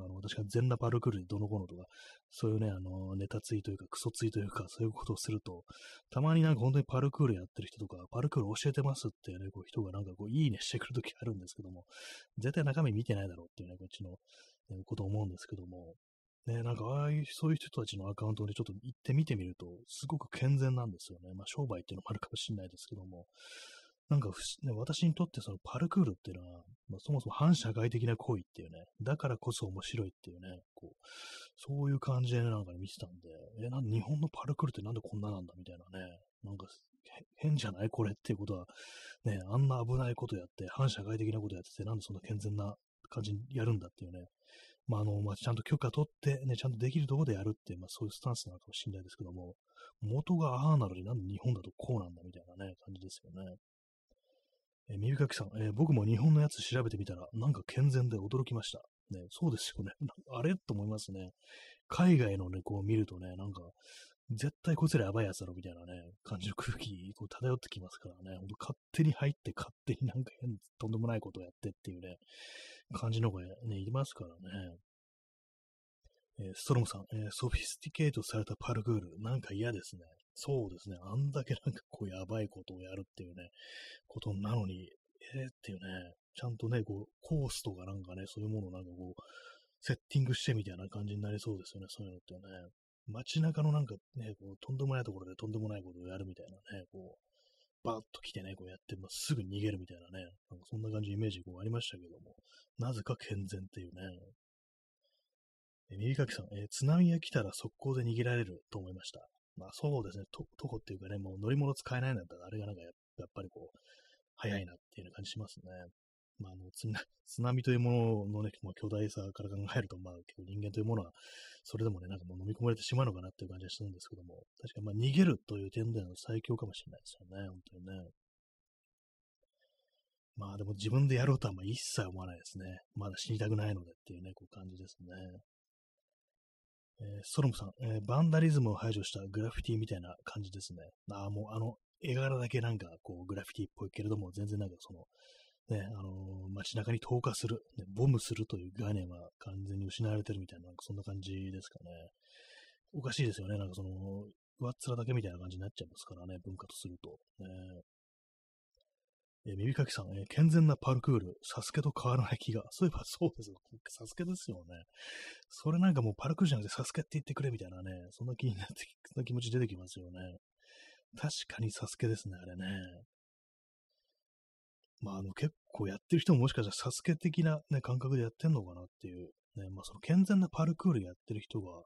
あの、私が全裸パルクールにどのこのとか、そういうね、あの、ネタツイというか、クソツイというか、そういうことをすると、たまになんか本当にパルクールやってる人とか、パルクール教えてますっていうね、こう人がなんかこう、いいねしてくるときあるんですけども、絶対中身見てないだろうっていうね、こっちの、ね、こと思うんですけども、ね、なんかああいう、そういう人たちのアカウントでちょっと行ってみてみると、すごく健全なんですよね。まあ商売っていうのもあるかもしれないですけども、なんかね、私にとってそのパルクールっていうのは、まあ、そもそも反社会的な行為っていうね、だからこそ面白いっていうね、こう、そういう感じで、なんか、見てたんで、え、なんで日本のパルクールってなんでこんななんだみたいなね、なんか変じゃないこれっていうことは、ね、あんな危ないことやって、反社会的なことやってて、なんでそんな健全な感じにやるんだっていうね、まあ、あの、まあ、ちゃんと許可取って、ね、ちゃんとできるところでやるっていう、まあ、そういうスタンスなのかもしれないですけども、元がああなのになんで日本だとこうなんだみたいなね、感じですよね。えー、耳かきさん、えー、僕も日本のやつ調べてみたら、なんか健全で驚きました。ね、そうですよね。あれ？と思いますね。海外のね、こう見るとね、なんか、絶対こいつらやばいやつだろみたいなね、感じの空気、こう漂ってきますからね、ほんと勝手に入って勝手になんか変、とんでもないことをやってっていうね、感じの子がね、いますからね。えー、ストロムさん、えー、ソフィスティケートされたパルクール、なんか嫌ですね。そうですね。あんだけなんかこうやばいことをやるっていうね、ことなのに、えー、っていうね、ちゃんとね、こう、コースとかなんかね、そういうものをなんかこう、セッティングしてみたいな感じになりそうですよね、そういうのってね。街中のなんかね、こう、とんでもないところでとんでもないことをやるみたいなね、こう、バーッと来てね、こうやって、まあ、すぐ逃げるみたいなね、なんかそんな感じイメージこうありましたけども、なぜか健全っていうね。え、耳かきさん、えー、津波が来たら速攻で逃げられると思いました。まあそうですね、と、とこっていうかね、もう乗り物使えないんだったら、あれがなんかやっぱりこう、早いなっていうような感じしますね。まあ、あの津波というもののね、まあ、巨大さから考えると、まあ、結構人間というものは、それでもね、なんかもう飲み込まれてしまうのかなっていう感じがするんですけども、確かにまあ逃げるという点での最強かもしれないですよね、本当にね。まあでも自分でやろうとはまあ一切思わないですね。まだ死にたくないのでっていうね、こう感じですね。えー、ストロムさん、えー、バンダリズムを排除したグラフィティみたいな感じですね。ああ、もうあの、絵柄だけなんかこうグラフィティっぽいけれども、全然なんかその、ね、あのー、街中に投下する、ね、ボムするという概念は完全に失われてるみたいな、なんかそんな感じですかね。おかしいですよね。なんかその、上っ面だけみたいな感じになっちゃいますからね、文化とすると。ね、え耳かきさん、えー、健全なパルクール、サスケと変わらない気が。そういえばそうですよ。サスケですよね。それなんかもうパルクールじゃなくてサスケって言ってくれみたいなね、そんな気になって、そんな気持ち出てきますよね。確かにサスケですね、あれね。まあ、あの、結構やってる人ももしかしたらサスケ的なね、感覚でやってんのかなっていう、ね、まあ、その健全なパルクールやってる人が、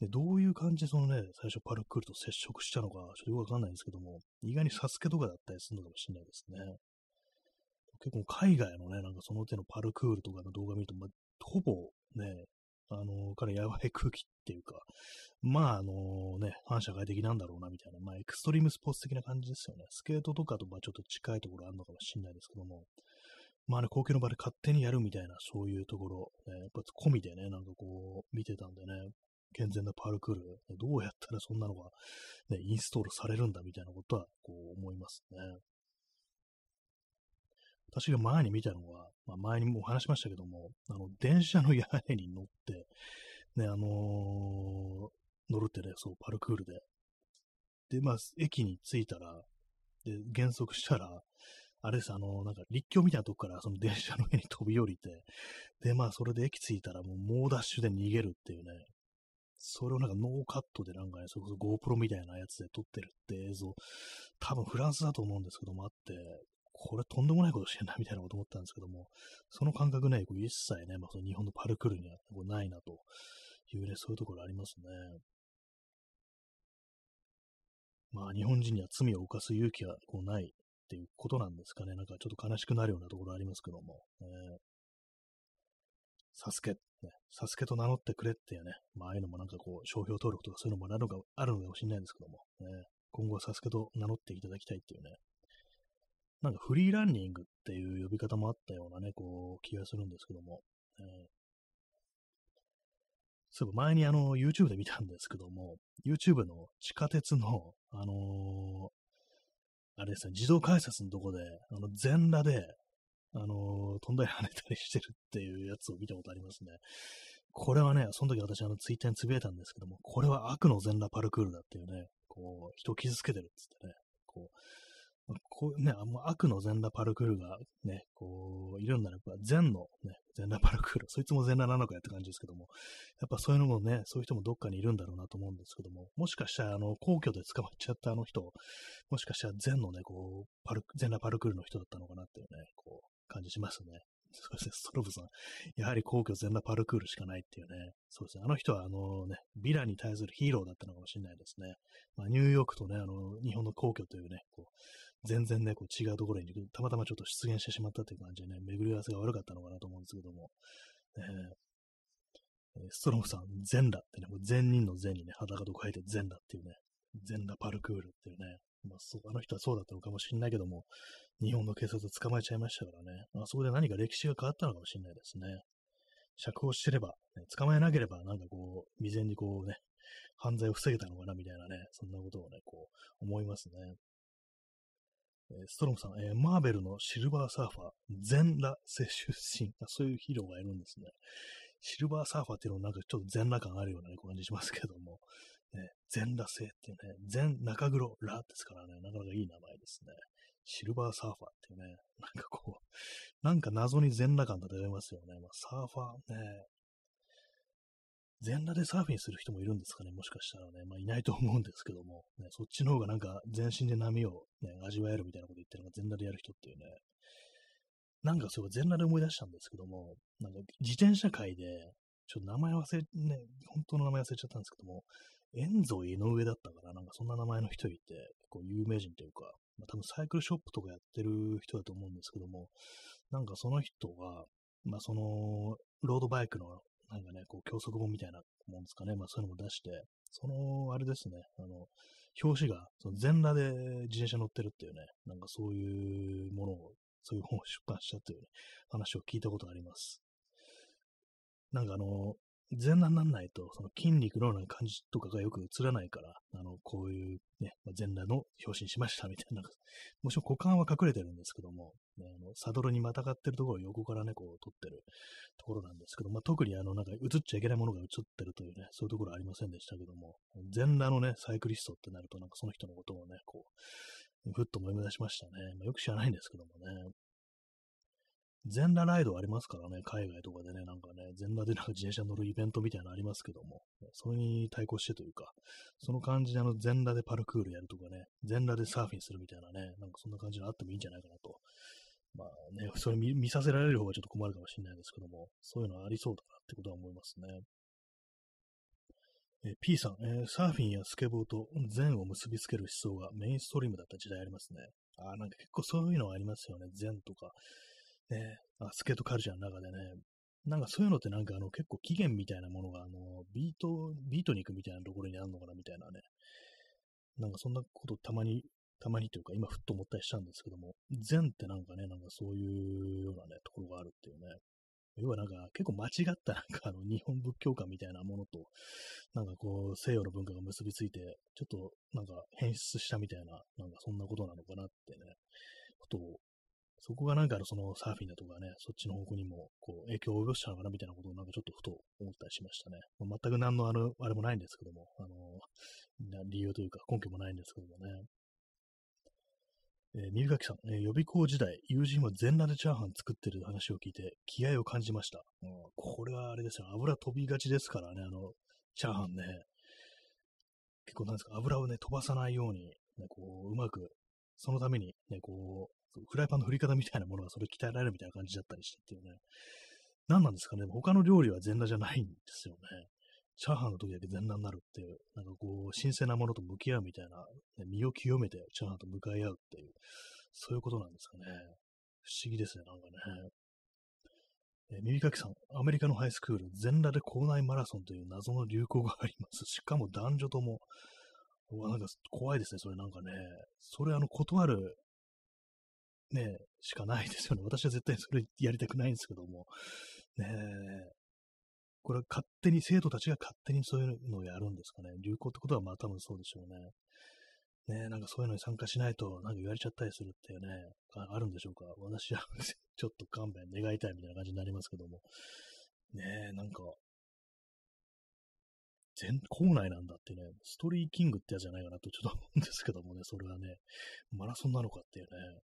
ね、どういう感じでそのね、最初パルクールと接触したのか、ちょっとよくわかんないんですけども、意外にサスケとかだったりするのかもしれないですね。結構海外のね、なんかその手のパルクールとかの動画見ると、まあ、ほぼね、あの、彼やばい空気っていうか、まあ、あのね、反社会的なんだろうな、みたいな、まあ、エクストリームスポーツ的な感じですよね。スケートとかと、まあ、ちょっと近いところあるのかもしれないですけども、まあね、公共の場で勝手にやるみたいな、そういうところ、ね、やっぱ込みでね、なんかこう、見てたんでね、健全なパルクール、どうやったらそんなのが、ね、インストールされるんだみたいなことは、こう思いますね。私が前に見たのは、まあ、前にも話しましたけども、あの、電車の屋根に乗って、ね、あのー、乗るってね、そう、パルクールで。で、まあ、駅に着いたら、で、減速したら、あれです、あの、なんか立教みたいなとこからその電車の上に飛び降りて、で、まあ、それで駅着いたらもう猛ダッシュで逃げるっていうね、それをなんかノーカットでなんかね、それこそ GoPro みたいなやつで撮ってるって映像、多分フランスだと思うんですけどもあって、これとんでもないことしてんな、みたいなこと思ったんですけども、その感覚ね、こう一切ね、まあ、その日本のパルクールにはこうないなというね、そういうところありますね。まあ、日本人には罪を犯す勇気はこうないっていうことなんですかね。なんかちょっと悲しくなるようなところありますけども。ね、サスケ、ね、サスケと名乗ってくれっていうね、まあ、ああいうのもなんかこう、商標登録とかそういうのもあるのかあるのかもしれないんですけども、ね、今後はサスケと名乗っていただきたいっていうね、なんかフリーランニングっていう呼び方もあったようなね、こう、気がするんですけども、えー、そういえば前にあの、YouTube で見たんですけども、YouTube の地下鉄の、あのー、あれですね、自動改札のとこで、あの、全裸で、あのー、飛んだり跳ねたりしてるっていうやつを見たことありますね。これはね、その時私あの、ツイッターにつぶやいたんですけども、これは悪の全裸パルクールだっていうね、こう、人を傷つけてるっつってね、こう、こうね、もう悪の全裸パルクールがね、こう、いるんだらば、善のね、全裸パルクール、そいつも全裸なのかやって感じですけども、やっぱそういうのもね、そういう人もどっかにいるんだろうなと思うんですけども、もしかしたら、あの、皇居で捕まっちゃったあの人、もしかしたら善のね、こう、パル、全裸パルクールの人だったのかなっていうね、こう、感じしますね。そうですね、ストロブさん。やはり皇居全裸パルクールしかないっていうね。そうですね。あの人は、あのね、ヴィラに対するヒーローだったのかもしれないですね。まあ、ニューヨークとね、あの、日本の皇居というね、こう、全然ね、こう違うところにたまたまちょっと出現してしまったという感じでね、巡り合わせが悪かったのかなと思うんですけども、えー、ストロムさん、全裸ってね、もう善人の善にね、裸と書いて全裸っていうね、全裸パルクールっていうね、まあ、そ あの人はそうだったのかもしれないけども、日本の警察捕まえちゃいましたからね、あそこで何か歴史が変わったのかもしれないですね。釈放してれば、ね、捕まえなければ、なんかこう、未然にこうね、犯罪を防げたのかな、みたいなね、そんなことをね、こう、思いますね。えストロムさん、えー、マーベルのシルバーサーファー、ゼン・ラ星出身、そういうヒーローがいるんですね。シルバーサーファーっていうのもなんかちょっと全裸感あるような、ね、感じしますけども、ね、ゼン・ラ星っていうね、ゼン中黒ラですからね、なかなかいい名前ですね。シルバーサーファーっていうね、なんかこう、なんか謎に全裸感漂いますよね。まあ、サーファーね、全裸でサーフィンする人もいるんですかね、もしかしたらね。まあ、いないと思うんですけども、ね、そっちの方がなんか全身で波を、ね、味わえるみたいなこと言ってるのが全裸でやる人っていうね。なんかそういえば全裸で思い出したんですけども、なんか自転車界で、ちょっと名前忘れ、ね、本当の名前忘れちゃったんですけども、遠藤井上だったから、なんかそんな名前の人いて、結構有名人というか、まあ、多分サイクルショップとかやってる人だと思うんですけども、なんかその人が、まあその、ロードバイクのなんかね、こう、教則本みたいなもんですかね。まあ、そういうのも出して、その、あれですね、あの、表紙が、その全裸で自転車乗ってるっていうね、なんかそういうものを、そういう本を出版したという、ね、話を聞いたことがあります。なんかあの、全裸にならないと、その筋肉のような感じとかがよく映らないから、あの、こういうね、まあ、全裸の表紙にしましたみたいな、もちろん股間は隠れてるんですけども、ね、あのサドルにまたがってるところを横からね、こう撮ってるところなんですけど、まあ、特にあの、なんか映っちゃいけないものが映ってるというね、そういうところはありませんでしたけども、全裸のね、サイクリストってなると、なんかその人のことをね、こう、ふっと思い出しましたね。まあ、よく知らないんですけどもね。全裸ライドありますからね、海外とかでね、なんかね、全裸でなんか自転車乗るイベントみたいなのありますけども、それに対抗してというか、その感じであの全裸でパルクールやるとかね、全裸でサーフィンするみたいなね、なんかそんな感じのあってもいいんじゃないかなと。まあね、それ見見させられる方がちょっと困るかもしれないですけども、そういうのはありそうだなってことは思いますね。え P さん、えー、サーフィンやスケボーと善を結びつける思想がメインストリームだった時代ありますね。ああなんか結構そういうのはありますよね。善とか、ね、あスケートカルチャーの中でね、なんかそういうのってなんかあの結構起源みたいなものがあのビート、ビートに行くみたいなところにあるのかなみたいなね。なんかそんなことたまに、たまにというか今ふっと思ったりしたんですけども、禅ってなんかね、なんかそういうようなね、ところがあるっていうね。要はなんか結構間違ったなんかあの日本仏教観みたいなものと、なんかこう西洋の文化が結びついて、ちょっとなんか変質したみたいな、なんかそんなことなのかなってね、ことをそこがなんかそのサーフィンだとかね、そっちの方向にもこう影響を及ぼしたのかなみたいなことをなんかちょっとふと思ったりしましたね。まあ、全く何のあのあれもないんですけども、あの理由というか根拠もないんですけどもね。えー、三垣さん、えー、予備校時代、友人は全裸でチャーハン作ってる話を聞いて、気合を感じました。うん、これはあれですよ、油飛びがちですからね、あの、チャーハンね。結構なんですか、油をね、飛ばさないように、ね、こう、うまく、そのためにね、こう、フライパンの振り方みたいなものがそれ鍛えられるみたいな感じだったりしてっていうね。何なんですかね。他の料理は全裸じゃないんですよね。チャーハンの時だけ全裸になるっていう、なんかこう、新鮮なものと向き合うみたいな、ね、身を清めてチャーハンと向かい合うっていう、そういうことなんですかね。不思議ですね、なんかね。え、耳かきさん、アメリカのハイスクール、全裸で校内マラソンという謎の流行があります。しかも男女とも、うわ、なんか怖いですね、それなんかね。それあの、断るね、しかないですよね。私は絶対それやりたくないんですけども。ね。これは勝手に、生徒たちが勝手にそういうのをやるんですかね。流行ってことはまあ多分そうでしょうね。ねえ、なんかそういうのに参加しないと、なんか言われちゃったりするっていうね、あるんでしょうか。私は ちょっと勘弁願いたいみたいな感じになりますけども。ね、なんか、全校内なんだってね、ストリーキングってやつじゃないかなとちょっと思うんですけどもね、それはね、マラソンなのかっていうね、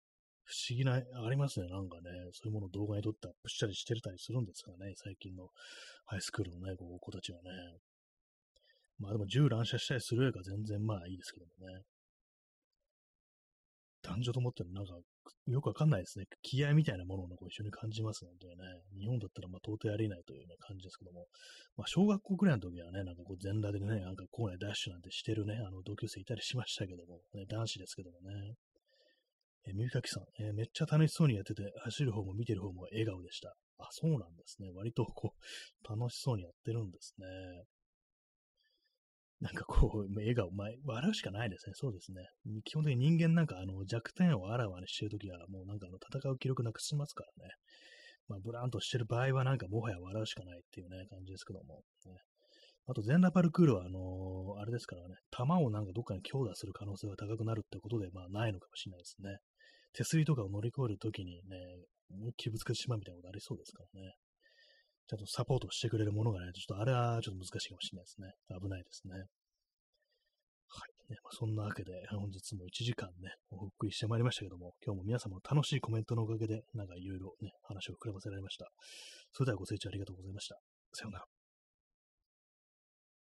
不思議な、ありますね。なんかね、そういうものを動画に撮ってアップしたりしてたりするんですかね。最近のハイスクールのね、こう子たちはね。まあでも銃乱射したりするよりか全然まあいいですけどもね。男女と思ってるなんか、よくわかんないですね。気合みたいなものを、こう一緒に感じますのでね。日本だったらまあ到底ありえないという、ね、感じですけども。まあ小学校くらいの時はね、なんかこう全裸でね、なんか校内ダッシュなんてしてるね、あの同級生いたりしましたけども、ね、男子ですけどもね。えー、みかきさん、えー、めっちゃ楽しそうにやってて、走る方も見てる方も笑顔でした。あ、そうなんですね。割とこう、楽しそうにやってるんですね。なんかこう、笑顔、まあ、笑うしかないですね。そうですね。基本的に人間なんかあの弱点をあらわにしてるときは、もうなんかあの戦う気力なくしますからね。まあ、ブランとしてる場合はなんかもはや笑うしかないっていうね、感じですけども。ね、あと、全裸パルクールは、あのー、あれですからね、弾をなんかどっかに強打する可能性が高くなるってことで、まあ、ないのかもしれないですね。手すりとかを乗り越えるときにね、思いっきりぶつけてしまうみたいなことありそうですからね。ちゃんとサポートしてくれるものがないと、ちょっとあれはちょっと難しいかもしれないですね。危ないですね。はい。ねまあ、そんなわけで、本日も1時間ね、お送りしてまいりましたけども、今日も皆様の楽しいコメントのおかげで、なんかいろいろね、話を膨らませられました。それではご清聴ありがとうございました。さようなら。